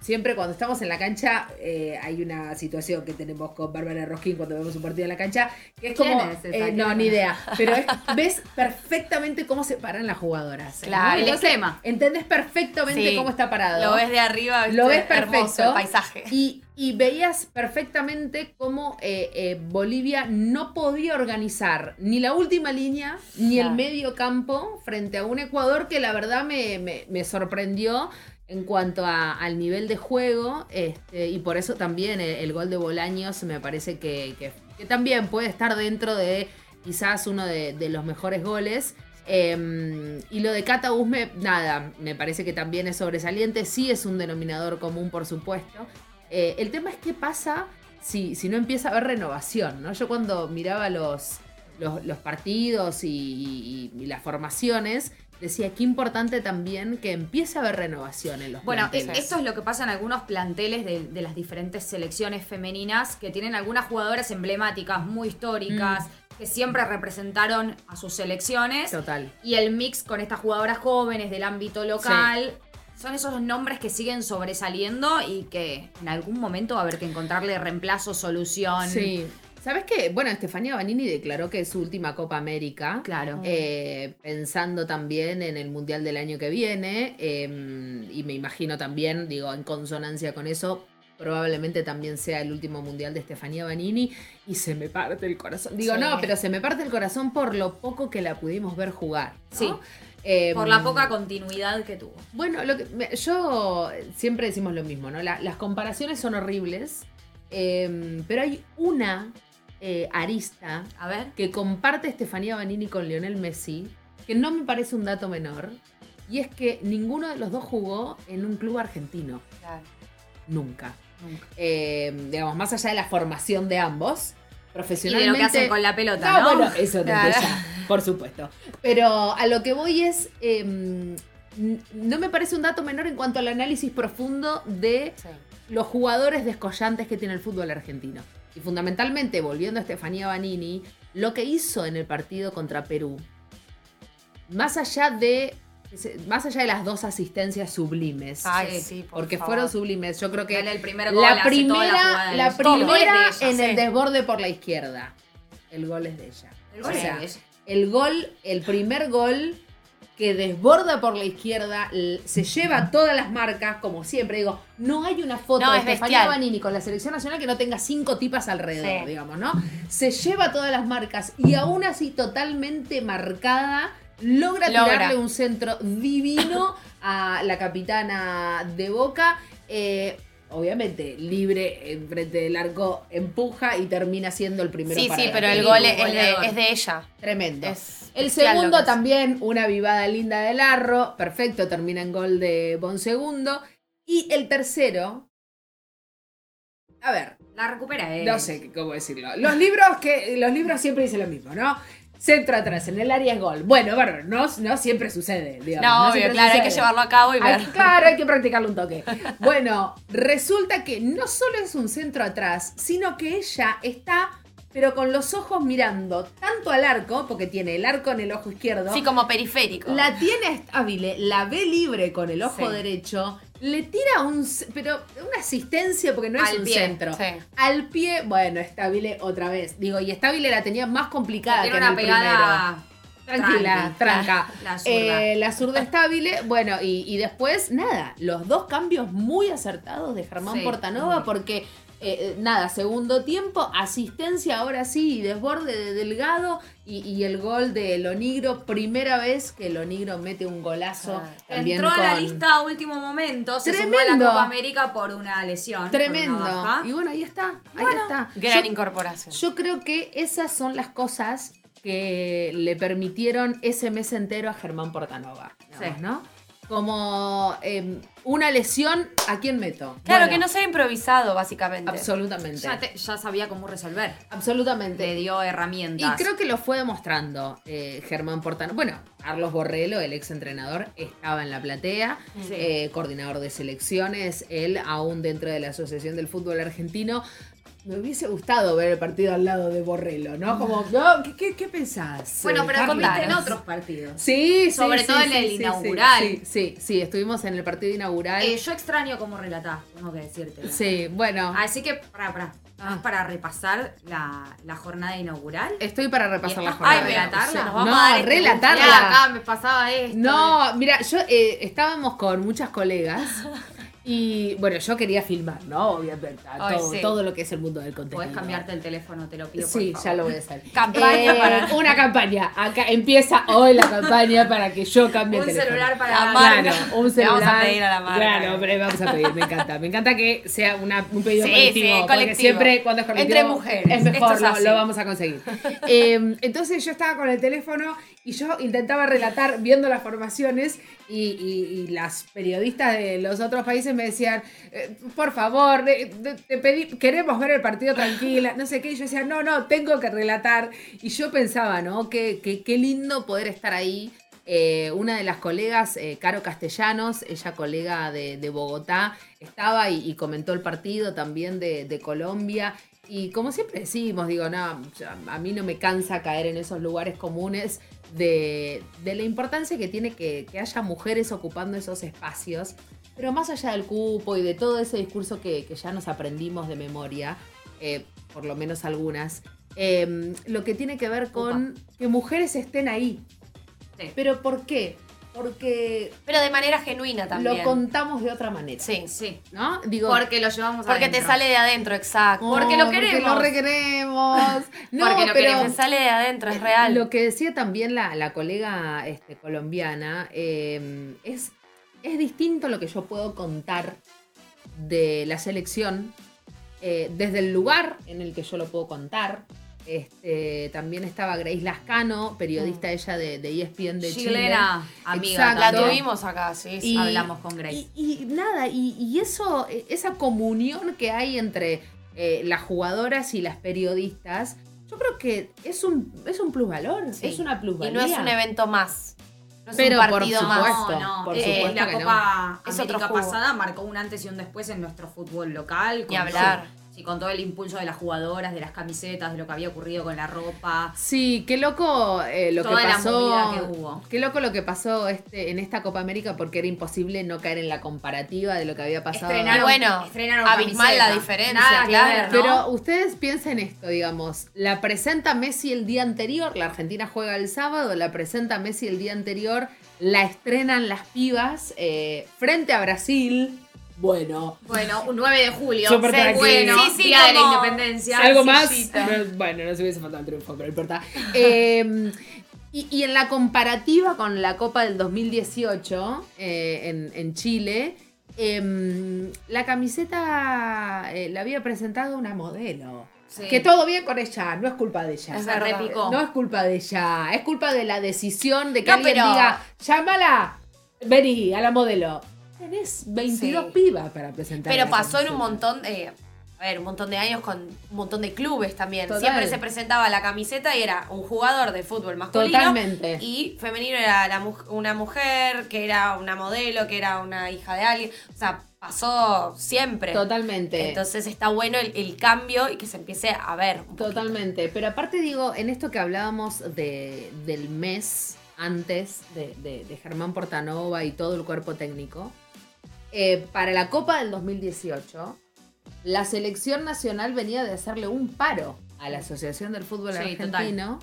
siempre cuando estamos en la cancha eh, hay una situación que tenemos con Bárbara Rosquín cuando vemos un partido en la cancha, que es ¿Quién como... es eh, ¿Quién no, ni idea. Pero es- ves perfectamente cómo se paran las jugadoras. ¿no? Claro, el Entonces, esquema. Entendés perfectamente Sí. cómo está parado. Lo ves de arriba, ¿viste? Lo ves Hermoso perfecto. el paisaje. Y, y veías perfectamente cómo eh, eh, Bolivia no podía organizar ni la última línea ni Claro. el medio campo frente a un Ecuador que la verdad me, me- me sorprendió en cuanto al nivel de juego este, y por eso también el, gol de Bolaños me parece que, que- también puede estar dentro de quizás uno de, los mejores goles. Eh, y lo de Cata nada, me parece que también es sobresaliente, sí es un denominador común, por supuesto. Eh, el tema es qué pasa si, si no empieza a haber renovación, ¿no? Yo cuando miraba los, los, partidos y las formaciones, decía qué importante también que empiece a haber renovación en los Bueno, planteles. esto es lo que pasa en algunos planteles de, de las diferentes selecciones femeninas que tienen algunas jugadoras emblemáticas, muy históricas, que siempre representaron a sus selecciones. Total. Y el mix con estas jugadoras jóvenes del ámbito local. Son esos nombres que siguen sobresaliendo y que en algún momento va a haber que encontrarle reemplazo, solución. Sí. ¿Sabes qué? Bueno, Estefanía Banini declaró que es su última Copa América. Claro. Eh, pensando también en el Mundial del año que viene. eh, y me imagino también, digo, en consonancia con eso, probablemente también sea el último Mundial de Estefanía Banini. Y se me parte el corazón. Digo, Sí. no, pero se me parte el corazón por lo poco que la pudimos ver jugar. ¿no? Sí. Eh, Por la poca continuidad que tuvo. bueno, lo que, yo siempre decimos lo mismo, ¿no? La- las comparaciones son horribles, eh, pero hay una eh, arista A ver. que comparte Estefanía Banini con Lionel Messi, que no me parece un dato menor, y es que ninguno de los dos jugó en un club argentino, Claro. nunca. Nunca. Eh, digamos, más allá de la formación de ambos, Y de profesionalmente... lo que hacen con la pelota, No, ¿no? bueno, eso Claro. ya, por supuesto. Pero a lo que voy es. eh, n- no me parece un dato menor en cuanto al análisis profundo de Sí. los jugadores descollantes que tiene el fútbol argentino. Y fundamentalmente, volviendo a Estefanía Banini, lo que hizo en el partido contra Perú, más allá de. Más allá de las dos asistencias sublimes. Ay, Sí, sí, por porque favor. fueron sublimes. Yo creo que Dale el primer gol, la primera, la primera ella, en sí. el desborde por la izquierda. El gol es de ella. El gol O es sea, de ella. el gol, el primer gol que desborda por la izquierda, se lleva todas las marcas, como siempre digo, no hay una foto No, de es Estefanía. Banini con la selección nacional que no tenga cinco tipas alrededor, Sí. digamos, ¿no? Se lleva todas las marcas y aún así totalmente marcada, logra, Logra. tirarle un centro divino a la capitana de Boca. eh, obviamente, libre enfrente del arco, empuja y termina siendo el primero Sí, para sí, pero el gol es, de, goleador. es de ella. Tremendo. Es El segundo también, una vivada linda del Arro. Perfecto, termina en gol de Bon Segundo. Y el tercero. A ver, La recupera él. no sé cómo decirlo. Los libros que. Los libros siempre dicen lo mismo, ¿no? Centro atrás, en el área es gol. Bueno, bárbaro, no, no siempre sucede, digamos. No, obvio, siempre claro, hay que llevarlo a cabo y ver. Hay- claro, hay que practicarlo un toque. Bueno, resulta que no solo es un centro atrás, sino que ella está, pero con los ojos mirando tanto al arco, porque tiene el arco en el ojo izquierdo, Sí, como periférico. la tiene estable, la ve libre con el ojo Sí. derecho le tira un, pero una asistencia porque no es Al un pie, centro. sí. Al pie, bueno, Estabile otra vez. Digo, y Estabile la tenía más complicada Tiene que en una el pegada. primero. Tranquila, tranqui, tranca. La, la zurda. Eh, la zurda estable, bueno, y, y después, nada, los dos cambios muy acertados de Germán Sí, Portanova, porque, eh, nada, segundo tiempo, asistencia ahora sí, y desborde de Delgado, y, y el gol de Lonigro, primera vez que Lonigro mete un golazo. Ah. también Entró a la lista a último momento, se sumó a Tremendo. la Copa América por una lesión. Tremendo. una. Y bueno, ahí está, ahí Bueno, está. Gran Yo- incorporación. Yo creo que esas son las cosas que le permitieron ese mes entero a Germán Portanova. digamos, Sí. ¿no? Como eh, una lesión, ¿a quién meto? Claro, Bueno, que no sea improvisado, básicamente. Absolutamente. Ya, te- ya sabía cómo resolver. Absolutamente. Le dio Y herramientas. creo que lo fue demostrando eh, Germán Portanova. Bueno, Carlos Borrello, el ex entrenador, estaba en la platea, Sí. eh, coordinador de selecciones, él aún dentro de la Asociación del Fútbol Argentino. Me hubiese gustado ver el partido al lado de Borrello, ¿no? Como, no, ¿qué, qué, qué pensás? bueno, pero comiste en otros partidos. Sí, sí, Sobre sí, todo en el sí, inaugural. Sí, sí, sí, estuvimos en el partido inaugural. Eh, yo extraño cómo relatás, tengo que decirte. sí, bueno, Así que, para, para. Ah. para repasar la, la jornada inaugural. estoy para repasar ¿Y la jornada. para relatarla? Nos vamos no, a dar este relatarla. Mirá, acá me pasaba esto. No, mira, yo eh, estábamos con muchas colegas y bueno, yo quería filmar, ¿no? Obviamente, Ay, todo, sí. todo lo que es el mundo del contenido. Podés cambiarte el teléfono, te lo pido. por Sí, favor. ya lo voy a hacer. Campaña Eh, para- Una campaña. Acá empieza hoy la campaña para que yo cambie Un el teléfono. celular para La marca. Claro, un celular. vamos a pedir a la marca. Claro, pero vamos a pedir, me encanta. Me encanta que sea una- un pedido Sí, colectivo. sí, porque colectivo. siempre cuando es colectivo Entre mujeres. es mejor, es lo vamos a conseguir. Eh, entonces yo estaba con el teléfono y yo intentaba relatar viendo las formaciones y, las periodistas de los otros países me decían, eh, por favor, de- de- queremos ver el partido tranquila, no sé qué. Y yo decía, no, no, tengo que relatar. Y yo pensaba, ¿no? Qué, qué, qué lindo poder estar ahí. Eh, una de las colegas, eh, Caro Castellanos, ella colega de, Bogotá, estaba y, y comentó el partido también de, Colombia. Y como siempre decimos, digo, no, a mí no me cansa caer en esos lugares comunes de, de la importancia que tiene que, que haya mujeres ocupando esos espacios. Pero más allá del cupo y de todo ese discurso que, que ya nos aprendimos de memoria, eh, por lo menos algunas, eh, lo que tiene que ver con que mujeres estén ahí. Sí. ¿Pero por qué? Porque Pero de manera genuina también. lo contamos de otra manera. Sí. Sí. ¿No? Digo, Porque lo llevamos Porque te adentro. sale de adentro, exacto. porque lo Porque queremos. lo requeremos. No, Porque lo pero queremos. Te sale de adentro, es real. Lo que decía también la, la colega este, colombiana eh, es, es distinto lo que yo puedo contar de la selección eh, desde el lugar en el que yo lo puedo contar. Este, también estaba Grace Lascano, periodista Mm. ella de, de E ESPN de Chile. Chilena, amiga. Exacto. La tuvimos acá, sí. Y- Hablamos con Grace. Y, y nada, y, y eso, eh, esa comunión que hay entre eh, las jugadoras y las periodistas, yo creo que es un, es un plusvalor, Sí. es una Y plusvalía. no es un evento más. No es Pero un por partido más. No, no. por eh, supuesto la que no. Copa Es otro América jugo. pasada marcó un antes y un después en nuestro fútbol local. Ni hablar. Sí, con todo el impulso de las jugadoras, de las camisetas, de lo que había ocurrido con la ropa. Sí, qué loco eh, lo Toda que pasó. movida que hubo. Qué loco lo que pasó este, en esta Copa América porque era imposible no caer en la comparativa de lo que había pasado. Estrenaron, bueno, estrenaron abismal camiseta. la diferencia, Nada claro. ver, ¿no? Pero ustedes piensen esto, digamos, la presenta Messi el día anterior, la Argentina juega el sábado, la presenta Messi el día anterior, la estrenan las pibas eh, frente a Brasil. Bueno, Bueno, un 9 de julio. Súper Sí, tranquilo. bueno, Sí, sí, Día de la Independencia. algo más. bueno, no se hubiese faltado el triunfo, pero no importa. Eh, y, y en la comparativa con la Copa del 2018 eh, en, en Chile, em, la camiseta eh, la había presentado una modelo. Sí. Que todo bien con ella, no es culpa de ella. Se repicó. No es culpa de ella, es culpa de la decisión de que No, alguien pero- diga, llámala, vení a la modelo. Tenés 22 Sí. pibas para presentar. Pero pasó en un montón de. A ver, un montón de años con un montón de clubes también. Total. Siempre se presentaba la camiseta y era un jugador de fútbol masculino. Totalmente. Y femenino era la una mujer, que era una modelo, que era una hija de alguien. O sea, pasó siempre. Totalmente. Entonces está bueno el, el cambio y que se empiece a ver. Totalmente. Pero aparte digo, en esto que hablábamos de, del mes antes de, de- de Germán Portanova y todo el cuerpo técnico, eh, para la Copa del 2018, la selección nacional venía de hacerle un paro a la Asociación del Fútbol Sí, Argentino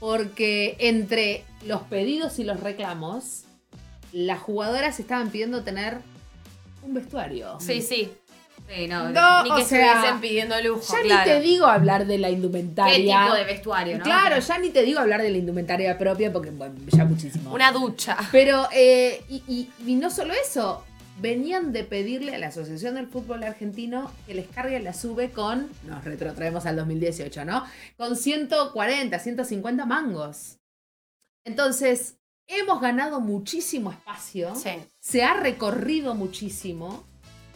porque entre los pedidos y los reclamos, las jugadoras estaban pidiendo tener un vestuario. Sí, sí. Sí, no, No, Ni o que sea, estuviesen pidiendo lujo, Ya claro. ni te digo hablar de la ¿Qué indumentaria. tipo de vestuario, no? Claro, ya ni te digo hablar de la indumentaria propia porque bueno, ya muchísimo. Una ducha. Pero, eh, y, y- y no solo eso, venían de pedirle a la Asociación del Fútbol Argentino que les cargue la sube con, nos retrotraemos al 2018, ¿no? Con 140, 150 mangos. Entonces, hemos ganado muchísimo espacio, Sí. se ha recorrido muchísimo,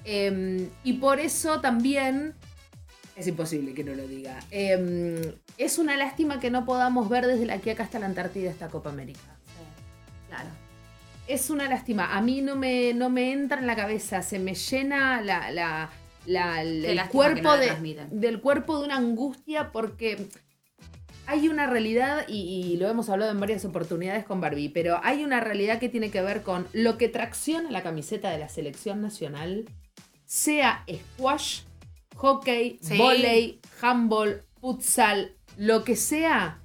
eh, y por eso también... Es imposible que no lo diga. Eh, es una lástima que no podamos ver desde la que acá hasta la Antártida esta Copa América. Claro. Es una lástima. A mí no me, no me entra en la cabeza. Se me llena la, la- la- el cuerpo de, del cuerpo de una angustia porque hay una realidad, y, y lo hemos hablado en varias oportunidades con Barbie, pero hay una realidad que tiene que ver con lo que tracciona la camiseta de la selección nacional, sea squash, hockey, Sí. volei, handball, futsal, lo que sea,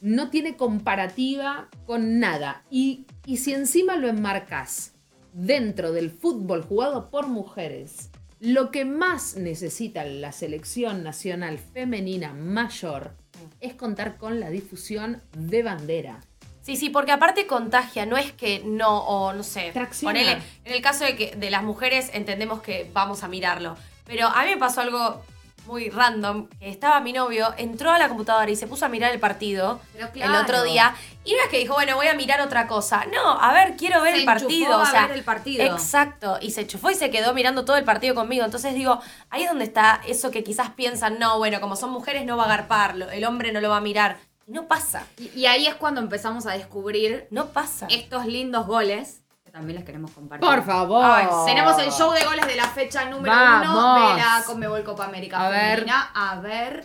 no tiene comparativa con nada. Y, y si encima lo enmarcas dentro del fútbol jugado por mujeres, lo que más necesita la selección nacional femenina mayor es contar con la difusión de bandera. Sí, sí, porque aparte contagia, no es que no, o no sé, ponele, en el caso de que de las mujeres entendemos que vamos a mirarlo, pero a mí me pasó algo muy random, que estaba mi novio, entró a la computadora y se puso a mirar el partido el otro día, y no es que dijo, bueno, voy a mirar otra cosa, no, a ver, quiero ver Se el partido, enchufó o a sea, ver el partido. exacto, y se chufó y se quedó mirando todo el partido conmigo, entonces digo, ahí es donde está eso que quizás piensan, no, bueno, como son mujeres no va a agarpar, lo- el hombre no lo va a mirar, y no pasa, Y, y ahí es cuando empezamos a descubrir no pasa. estos lindos goles también les queremos compartir. Por favor. Ay, tenemos el show de goles de la fecha número Vamos. uno de la Conmebol Copa América A ver. A ver.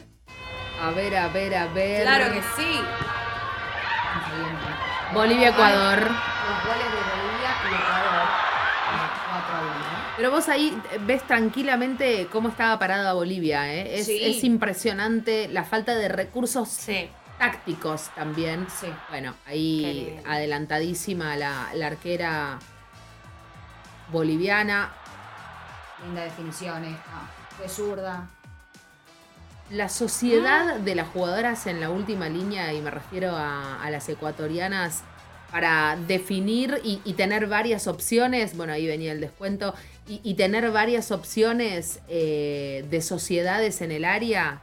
A ver, a ver, a ver. Claro que sí. Bolivia-Ecuador. Los goles de Bolivia y Ecuador. 4 a 1. Pero vos ahí ves tranquilamente cómo estaba parada Bolivia, ¿eh? Es, Sí. es impresionante la falta de recursos Sí. Tácticos también. Sí. Bueno, ahí adelantadísima la, la arquera boliviana. Linda definición esta. De zurda. La sociedad de las jugadoras en la última línea, y me refiero a, a las ecuatorianas, para definir y, y tener varias opciones, bueno, ahí venía el descuento, y, y tener varias opciones eh, de sociedades en el área,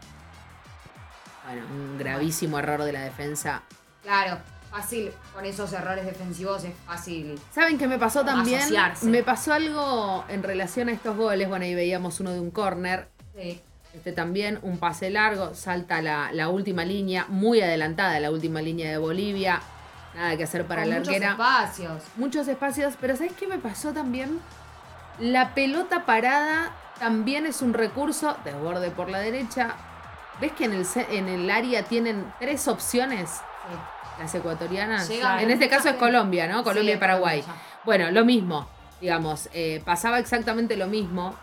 bueno, un gravísimo error de la defensa. Claro, fácil. Con esos errores defensivos es fácil. ¿Saben qué me pasó también? Asociarse. Me pasó algo en relación a estos goles, bueno, ahí veíamos uno de un córner, Sí. Este también, un pase largo, salta la, la última línea, muy adelantada la última línea de Bolivia. Nada que hacer para Con la muchos arquera. espacios. Muchos espacios, pero ¿sabes qué me pasó también? La pelota parada también es un recurso, desborde por la derecha. ¿Ves que en el, en el área tienen tres opciones Sí. las ecuatorianas? En este caso es. Colombia, ¿no? Colombia Sí, y Paraguay. Bueno, lo mismo, digamos, eh, pasaba exactamente lo mismo.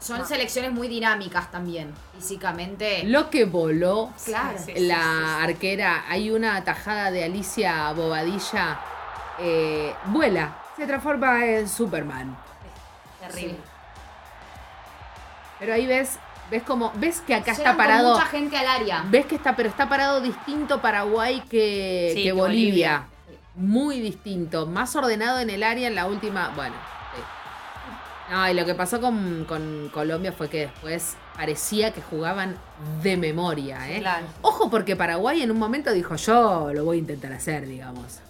Son selecciones muy dinámicas también, físicamente. Lo que voló Claro. La arquera, hay una tajada de Alicia Bobadilla, eh, vuela, se transforma en Superman. Terrible. Pero ahí ves, ves como, ves que acá Llegan está parado, mucha gente al área. ves que está, pero está parado distinto Paraguay que, Sí, que que Bolivia. Bolivia. Muy distinto, más ordenado en el área en la última, bueno. sí. No, y lo que pasó con, con Colombia fue que después parecía que jugaban de memoria, ¿eh? Claro. Ojo porque Paraguay en un momento dijo yo lo voy a intentar hacer, digamos.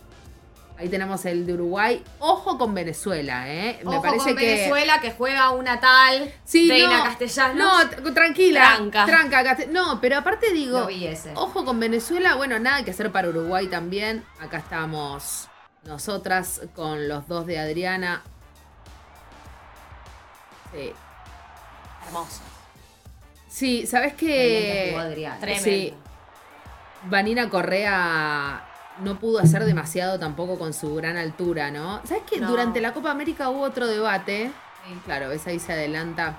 Ahí tenemos el de Uruguay. Ojo con Venezuela, ¿eh? Ojo parece con que. Venezuela que juega una tal Sí, Reina no, Castellanos. No, tranquila. Tranca. Tranca. Caste- No, pero aparte digo. Lo vi ese. Ojo con Venezuela. Bueno, nada que hacer para Uruguay también. Acá estamos nosotras con los dos de Adriana. Sí. Hermoso. Sí, ¿sabes Qué. Tremendo. Sí. Vanina Correa no pudo hacer demasiado tampoco con su gran altura, ¿no? ¿Sabes que No. durante la Copa América hubo otro debate? Claro, ves ahí se adelanta.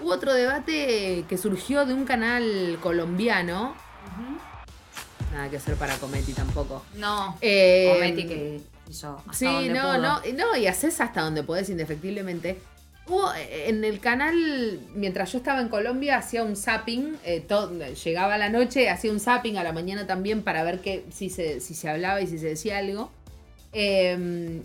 Hubo otro debate que surgió de un canal colombiano. Nada que hacer para Cometi tampoco. No. Eh, Cometi que hizo hasta Sí, donde no, pudo. no, no, y haces hasta donde podés indefectiblemente. Hubo eh, en el canal, mientras yo estaba en Colombia, hacía un zapping, eh, llegaba a la noche, hacía un zapping a la mañana también para ver que, si, se, si se hablaba y si se decía algo. Eh,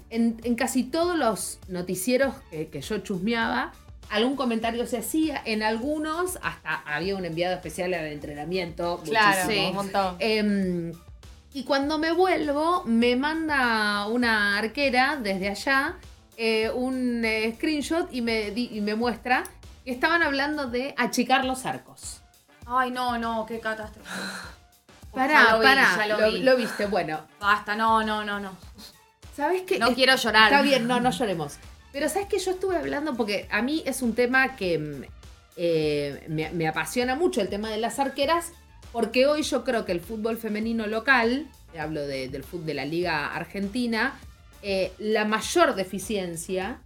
en, en casi todos los noticieros que, que yo chusmeaba, algún comentario se hacía, en algunos hasta había un enviado especial al entrenamiento. Claro, muchísimo. un montón. Em, y cuando me vuelvo, me manda una arquera desde allá eh, un eh, screenshot y me, di- y me muestra que estaban hablando de achicar los arcos. Ay, no, no, qué catástrofe. Pará, lo vi, pará, ya lo lo, vi. lo viste. Bueno, Basta, no, no, no, no. ¿sabes qué? No Es- quiero llorar. Está bien, no, no lloremos. Pero ¿sabes que Yo estuve hablando porque a mí es un tema que mm, eh, me, me apasiona mucho, el tema de las arqueras, porque hoy yo creo que el fútbol femenino local, hablo de- del fútbol de la Liga Argentina, eh, la mayor deficiencia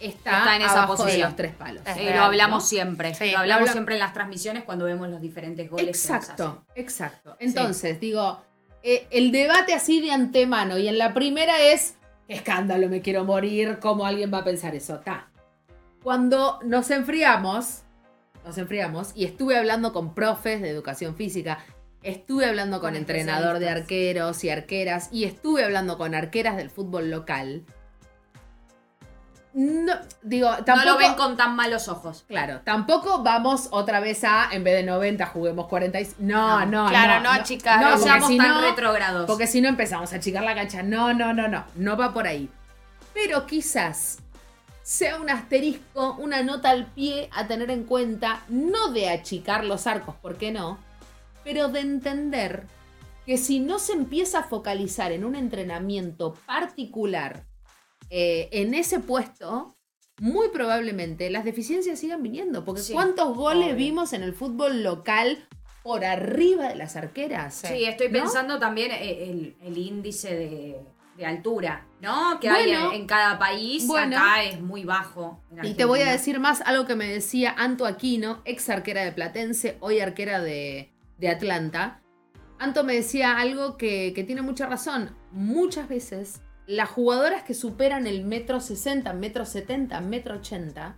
está, Está en esa abajo de posición. los tres palos. Eh, real, lo hablamos ¿no? siempre. Sí, lo hablamos habla- siempre en las transmisiones cuando vemos los diferentes goles. que Exacto, exacto. Sí. Entonces, digo, eh, el debate así de antemano y en la primera es, qué escándalo, me quiero morir, ¿cómo alguien va a pensar eso? Ta. Cuando nos enfriamos, nos enfriamos y estuve hablando con profes de educación física, estuve hablando con, Con entrenador de arqueros y arqueras y estuve hablando con arqueras del fútbol local. No, digo, tampoco... No lo ven con tan malos ojos. Claro, tampoco vamos otra vez a, en vez de 90, juguemos 46. No, no, Claro, no. no achicar. No, No seamos si tan no, retrógrados. porque si no empezamos a achicar la cancha. No, no, no, no. No va por ahí. Pero quizás sea un asterisco, una nota al pie a tener en cuenta, no de achicar los arcos, ¿por qué no? Pero de entender que si no se empieza a focalizar en un entrenamiento particular eh, en ese puesto, muy probablemente las deficiencias sigan viniendo. Porque Sí, ¿cuántos goles obvio. vimos en el fútbol local por arriba de las arqueras? Sí, estoy ¿No? pensando también eh, el, el índice de, de altura, ¿no? Que Bueno. hay en, en cada país. Bueno. Acá es muy bajo. Y te voy a decir más algo que me decía Anto Aquino, ex arquera de Platense, hoy arquera de, de Atlanta. Anto me decía algo que, que tiene mucha razón. Muchas veces las jugadoras que superan el metro 60, metro 70, metro 80,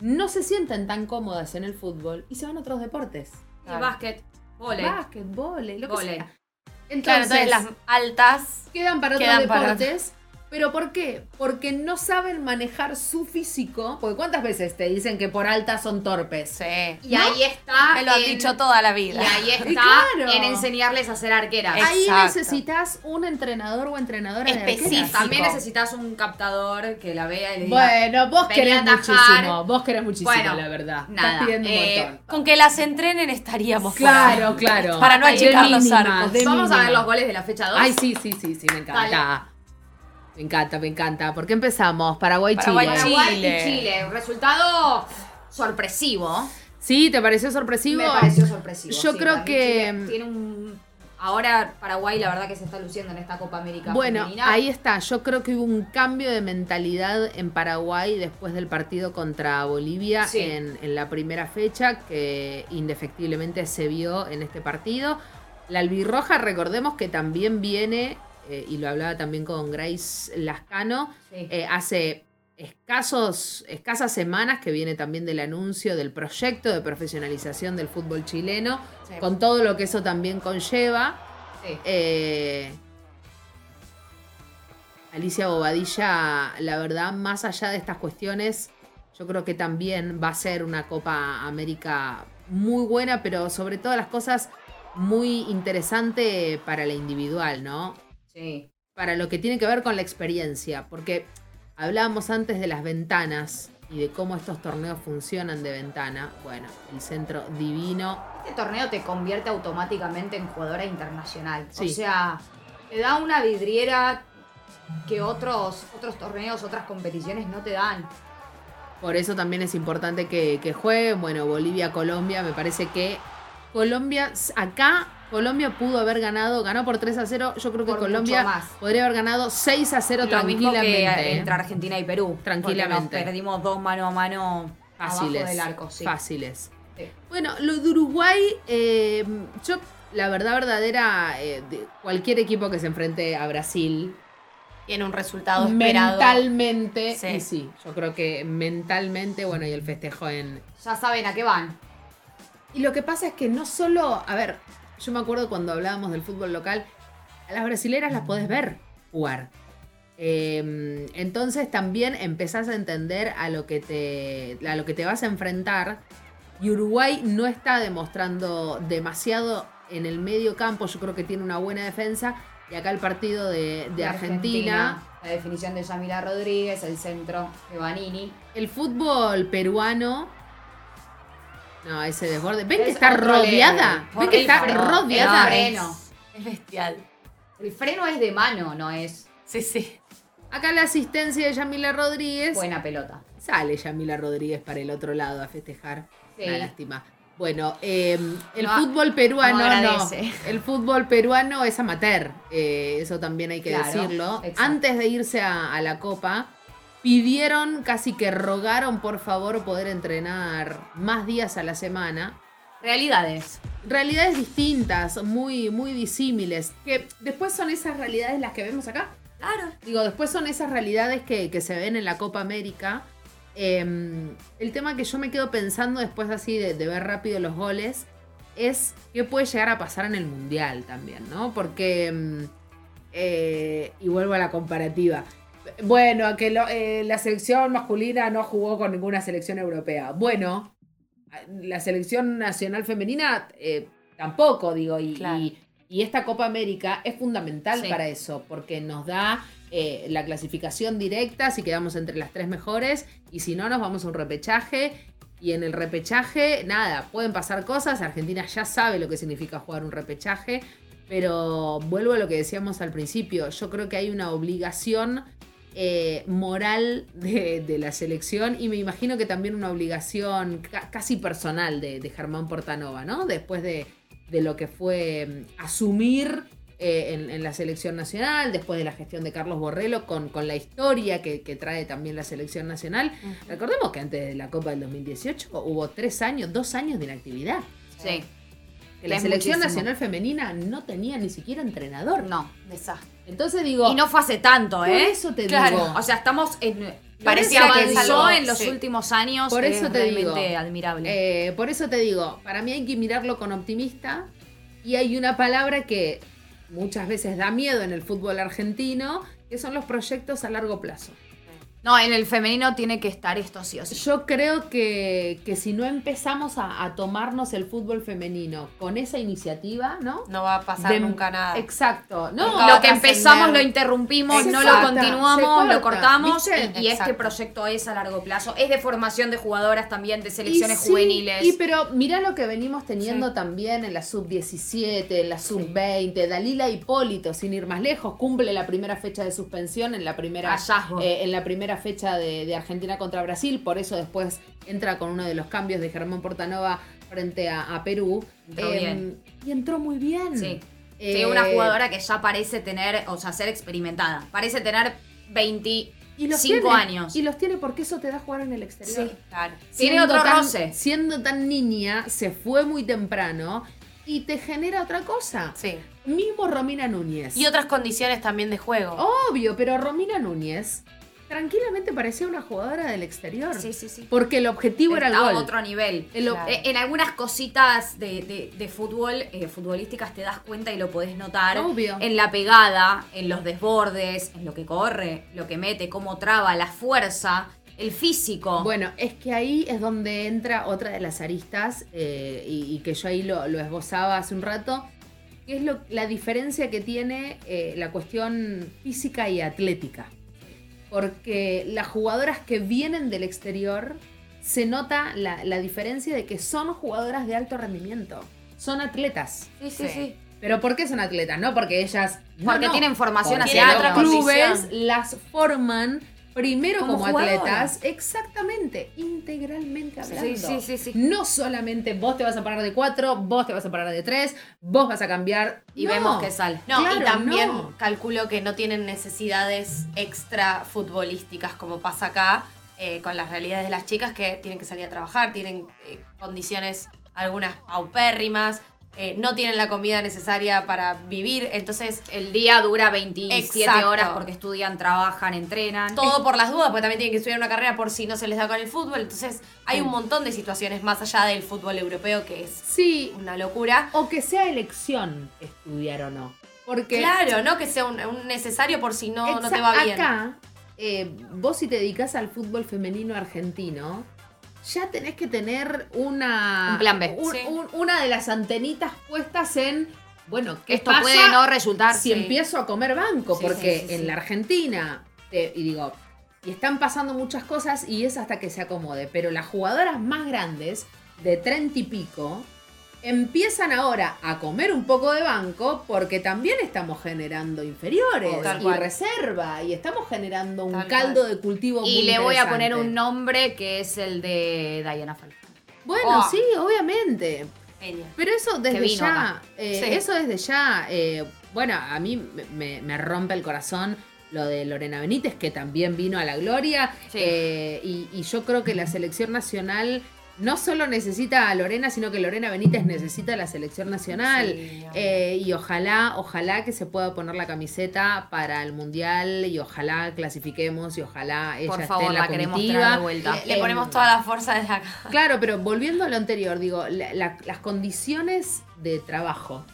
no se sienten tan cómodas en el fútbol y se van a otros deportes. Y básquet, volei. Básquet, vóley, lo que sea. Claro, Entonces, las altas. quedan para otros para deportes. ¿Pero por qué? Porque no saben manejar su físico. Porque ¿cuántas veces te dicen que por alta son torpes? Sí. Y ¿No? ahí está. Me lo han en- dicho toda la Y vida. ahí está claro. en enseñarles a ser arqueras. Exacto. Ahí necesitas un entrenador o entrenadora Específico. También necesitas un captador que la vea y le diga. Bueno, vos querés muchísimo. Vos querés muchísimo, Bueno, la verdad. nada, Estás pidiendo un eh, montón. Con que las entrenen estaríamos Claro, ahí. claro. Para no achicar los arcos. Vamos a ver los goles de la fecha 2. Ay, sí, sí, sí, sí, me encanta. Me encanta, me encanta. ¿Por qué empezamos? Paraguay-Chile. Paraguay, Paraguay Chile. y Chile. Resultado sorpresivo. Sí, ¿te pareció sorpresivo? Me pareció sorpresivo. Yo sí, creo que- Chile Tiene un. Ahora Paraguay, la verdad que se está luciendo en esta Copa América. Bueno, femenina. ahí está. Yo creo que hubo un cambio de mentalidad en Paraguay después del partido contra Bolivia Sí. en, en la primera fecha, que indefectiblemente se vio en este partido. La albirroja, recordemos que también viene, eh, y lo hablaba también con Grace Lascano, Sí. eh, hace escasos, escasas semanas que viene también del anuncio del proyecto de profesionalización del fútbol chileno, Sí. con todo lo que eso también conlleva. Sí. Eh, Alicia Bobadilla, la verdad, más allá de estas cuestiones, yo creo que también va a ser una Copa América muy buena, pero sobre todas las cosas muy interesante para la individual, ¿no? Sí. Para lo que tiene que ver con la experiencia, porque hablábamos antes de las ventanas y de cómo estos torneos funcionan de ventana. Bueno, el centro divino, Este torneo te convierte automáticamente en jugadora internacional. Sí. O sea, te da una vidriera que otros, otros torneos, otras competiciones no te dan. Por eso también es importante que, que jueguen. Bueno, Bolivia, Colombia, me parece que Colombia, acá Colombia pudo haber ganado, ganó por 3 a 0. Yo creo que Por Colombia más. podría haber ganado 6 a 0 Lo mismo tranquilamente. que entre Argentina y Perú. Tranquilamente. Nos perdimos dos mano a mano Fáciles. abajo del arco, sí. Fáciles. Sí. Bueno, lo de Uruguay, eh, yo, la verdad verdadera, eh, de cualquier equipo que se enfrente a Brasil, Tiene un resultado esperado. mentalmente, Sí. y sí, yo creo que mentalmente, bueno, y el festejo en... Ya saben a qué van. Y lo que pasa es que no solo, a ver, yo me acuerdo cuando hablábamos del fútbol local, a las brasileras las podés ver jugar. Eh, entonces también empezás a entender a lo que te, a lo que te vas a enfrentar. Y Uruguay no está demostrando demasiado en el medio campo. Yo creo que tiene una buena defensa. Y acá el partido de, de Argentina. La definición de Yamila Rodríguez, el centro de Vanini. El fútbol peruano. No, ese desborde. ¿Ven que Es está rodeada? ¿Ven que está rodeada? el freno. Es bestial. El freno es de mano, no es Sí, sí. Acá la asistencia de Yamila Rodríguez. buena pelota. Sale Yamila Rodríguez para el otro lado a festejar. Sí. Una lástima. Bueno, eh, el No, fútbol peruano no. El fútbol peruano es amateur. eh, eso también hay que Claro, decirlo. exacto. Antes de irse a, a la Copa, pidieron, casi que rogaron por favor poder entrenar más días a la semana. Realidades. Realidades distintas, muy, muy disímiles. Que después son esas realidades las que vemos acá. Claro. Digo, después son esas realidades que, que se ven en la Copa América. Eh, el tema que yo me quedo pensando después así de, de ver rápido los goles es qué puede llegar a pasar en el Mundial también, ¿no? Porque, mm, eh, y vuelvo a la comparativa, bueno, que lo- eh, la selección masculina no jugó con ninguna selección europea. Bueno, la selección nacional femenina eh, tampoco, digo, y, Claro. y- y esta Copa América es fundamental Sí. para eso, porque nos da eh, la clasificación directa si quedamos entre las tres mejores, y si no, nos vamos a un repechaje. Y en el repechaje, nada, pueden pasar cosas. Argentina ya sabe lo que significa jugar un repechaje. Pero vuelvo a lo que decíamos al principio. Yo creo que hay una obligación eh, moral de, de la selección y me imagino que también una obligación ca- casi personal de, de Germán Portanova, ¿no? Después de, de lo que fue mm, asumir eh, en, en la selección nacional, después de la gestión de Carlos Borrello, con, con la historia que, que trae también la selección nacional. Recordemos que antes de la Copa del 2018 hubo tres años, dos años de inactividad. Sí. Que la selección muchísimo. nacional femenina no tenía ni siquiera entrenador. No. Desastre. Entonces digo, Y no fue hace tanto, por ¿eh? eso te Claro. digo. O sea, estamos en. Parecía que avanzó en los sí. últimos años. Por eso es te digo, admirable. Eh, por eso te digo, para mí hay que mirarlo con optimista. Y hay una palabra que muchas veces da miedo en el fútbol argentino, que son los proyectos a largo plazo. No, en el femenino tiene que estar esto sí o sí. Yo creo que, que si no empezamos a, a tomarnos el fútbol femenino con esa iniciativa, ¿no? No va a pasar De- nunca nada. Exacto. No, Nunca lo que a empezamos lo interrumpimos, no lo continuamos, lo cortamos y, y este proyecto es a largo plazo. Es de formación de jugadoras también, de selecciones Y sí, juveniles. Y pero mirá lo que venimos teniendo Sí. también en la sub-17, en la sub-20. Dalila Hipólito, sin ir más lejos, cumple la primera fecha de suspensión en la primera, eh, en la primera fecha de, de Argentina contra Brasil. Por eso después entra con uno de los cambios de Germán Portanova frente a, a Perú. Entró Em, bien. Y entró muy bien. Sí. Eh, Sí, una jugadora que ya parece tener, o sea, ser experimentada. Parece tener 25 y los tiene, años. Y los tiene porque eso te da jugar en el exterior. Sí. Claro. Tiene otro tan, roce. Siendo tan niña, se fue muy temprano y te genera otra cosa. Sí. Mismo Romina Núñez. Y otras condiciones también de juego. Obvio, pero Romina Núñez tranquilamente parecía una jugadora del exterior. Sí, sí, sí. Porque el objetivo era el a otro nivel. El ob- Claro. En algunas cositas de, de- de fútbol, eh, futbolísticas, te das cuenta y lo podés notar. Obvio. En la pegada, en los desbordes, en lo que corre, lo que mete, cómo traba, la fuerza, el físico. Bueno, es que ahí es donde entra otra de las aristas eh, y, y que yo ahí lo, lo esbozaba hace un rato, que es lo, la diferencia que tiene eh, la cuestión física y atlética. Porque las jugadoras que vienen del exterior se nota la, la diferencia de que son jugadoras de alto rendimiento. Son atletas. sí, sí, Sí. sí. ¿Pero por qué son atletas? No porque ellas... Porque no. tienen formación Porque hacia los otra clubes las forman primero Como atletas, exactamente, integralmente hablando. Sí, sí, sí, sí. No solamente vos te vas a parar de cuatro, vos te vas a parar de tres, vos vas a cambiar. Y No. vemos que sale. No, Claro, y también no. calculo que no tienen necesidades extra futbolísticas como pasa acá eh, con las realidades de las chicas que tienen que salir a trabajar, tienen eh, condiciones algunas paupérrimas, eh, no tienen la comida necesaria para vivir, entonces El día dura 27 Exacto. horas porque estudian, trabajan, entrenan. todo por las dudas, porque también tienen que estudiar una carrera por si no se les da con el fútbol, entonces hay un montón de situaciones más allá del fútbol europeo que es Sí, una locura. o que sea elección estudiar o no. Porque Claro, no que sea un, un necesario por si no, no te va bien. Acá, eh, vos si te dedicas al fútbol femenino argentino, ya tenés que tener una. Un plan B. un- Sí. un- una de las antenitas puestas en. Bueno, ¿qué Esto pasa puede no resultar. si sí. empiezo a comer banco? Sí, Porque en la Argentina, te- y digo, y están pasando muchas cosas y es hasta que se acomode. Pero las jugadoras más grandes, de 30 y pico, empiezan ahora a comer un poco de banco porque también estamos generando inferiores Oh, y cual. reserva y estamos generando un Tal caldo cual. de cultivo muy Y le voy a poner un nombre que es el de Diana Falcón. Bueno, Oh. sí, obviamente. Genial. Pero eso desde ya, acá. eh, Sí. eso desde ya, eh, bueno, a mí me, me- me rompe el corazón lo de Lorena Benítez, que también vino a la gloria, Sí. eh, y, y yo creo que la selección nacional no solo necesita a Lorena, sino que Lorena Benítez necesita a la selección nacional. Sí, Eh, y ojalá, ojalá que se pueda poner la camiseta para el mundial y ojalá clasifiquemos y ojalá ella Por esté en la, la queremos tener de vuelta. Le, le Em, ponemos toda la fuerza desde acá. Claro, pero volviendo a lo anterior, digo, la- la- las condiciones de trabajo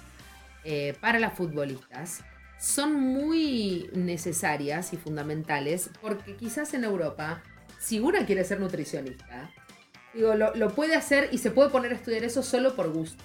eh, para las futbolistas son muy necesarias y fundamentales porque quizás en Europa, si una quiere ser nutricionista, digo, lo, lo puede hacer y se puede poner a estudiar eso solo por gusto,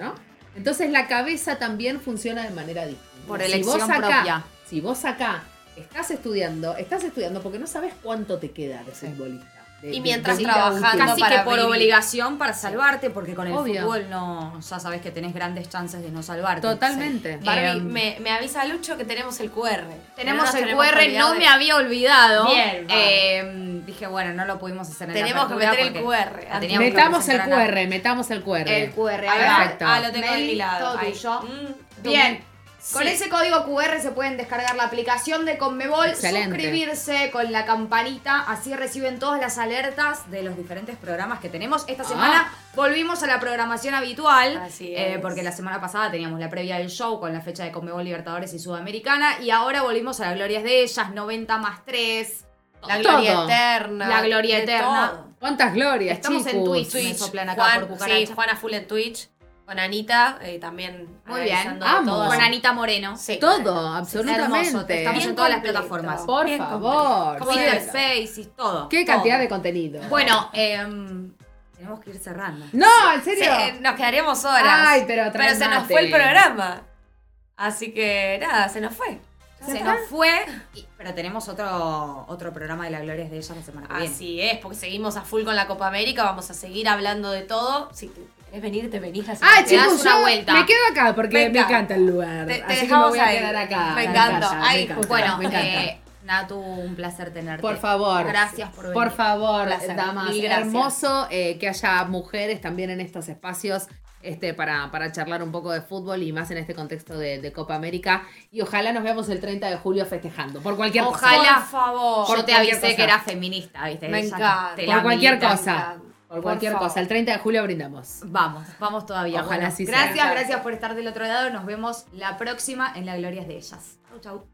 ¿no? Entonces la cabeza también funciona de manera distinta. Por Si elección vos acá- propia. Si vos acá estás estudiando, estás estudiando porque no sabes cuánto te queda de futbolista. De- Y mientras de trabajando. Casi para que por vivir. obligación para salvarte, porque con el Obvio. fútbol no, ya sabes que tenés grandes chances de no salvarte. Totalmente. Barbie, Em, me, me avisa Lucho que tenemos el QR. Tenemos No el tenemos QR, no de- me había olvidado. Bien. Eh, dije, bueno, no lo pudimos hacer en Tenemos la que meter el QR. Metamos el. QR, metamos el QR. El QR, A ver, Perfecto. ah, lo tengo de mi lado. todo ahí. tuyo. Mm, Bien. Sí. Con ese código QR se pueden descargar la aplicación de Conmebol, Excelente. suscribirse con la campanita, así reciben todas las alertas de los diferentes programas que tenemos. Esta semana volvimos a la programación habitual, Así eh, es. porque la semana pasada teníamos la previa del show con la fecha de Conmebol Libertadores y Sudamericana, y ahora volvimos a las glorias de ellas, 90 más 3. La gloria Todo. eterna. La gloria eterna. todo. ¿Cuántas glorias, Estamos en? Twitch. Twitch, Me soplan acá Juan, por cucaracha. sí, Juana Full en Twitch. Con Anita, eh, también. Muy bien. Amo. todo. Con Anita Moreno. Sí. Todo, Hermoso, absolutamente. estamos Bien en todas las plataformas. Por Bien favor. Sí. Face, todo. Qué Todo. cantidad de contenido. Bueno, em, tenemos que ir cerrando. No, en serio. nos quedaríamos horas. Ay, pero Pero se nos fue el programa. Así que nada, se nos fue. Se nos fue, y- pero tenemos otro, otro programa de la Glorias de ellas la semana que viene. Así es, porque seguimos a full con la Copa América, vamos a seguir hablando de todo. Si querés venir, te venís Ay, que viene. chicos, una vuelta. me quedo acá porque me encanta el lugar. Te- te así que me dejamos voy a quedar acá. Me en encanta. casa, me Ahí, encanta, Bueno, me encanta. eh, Natu, un placer tenerte. Por favor. Gracias por venir. Por favor, damas. Hermoso eh, que haya mujeres también en estos espacios este, para, para charlar un poco de fútbol y más en este contexto de, de Copa América. Y ojalá nos veamos el 30 de julio festejando. Por cualquier cosa. Ojalá. Por favor. Yo te avisé cosa. que era feminista, ¿viste? Me encanta. Por cualquier cosa. Por Por cualquier favor. cosa. El 30 de julio brindamos. Vamos, vamos todavía. Ojalá Bueno, así sea. Gracias, gracias por estar del otro lado. Nos vemos la próxima en la Glorias de ellas. Chau, chau.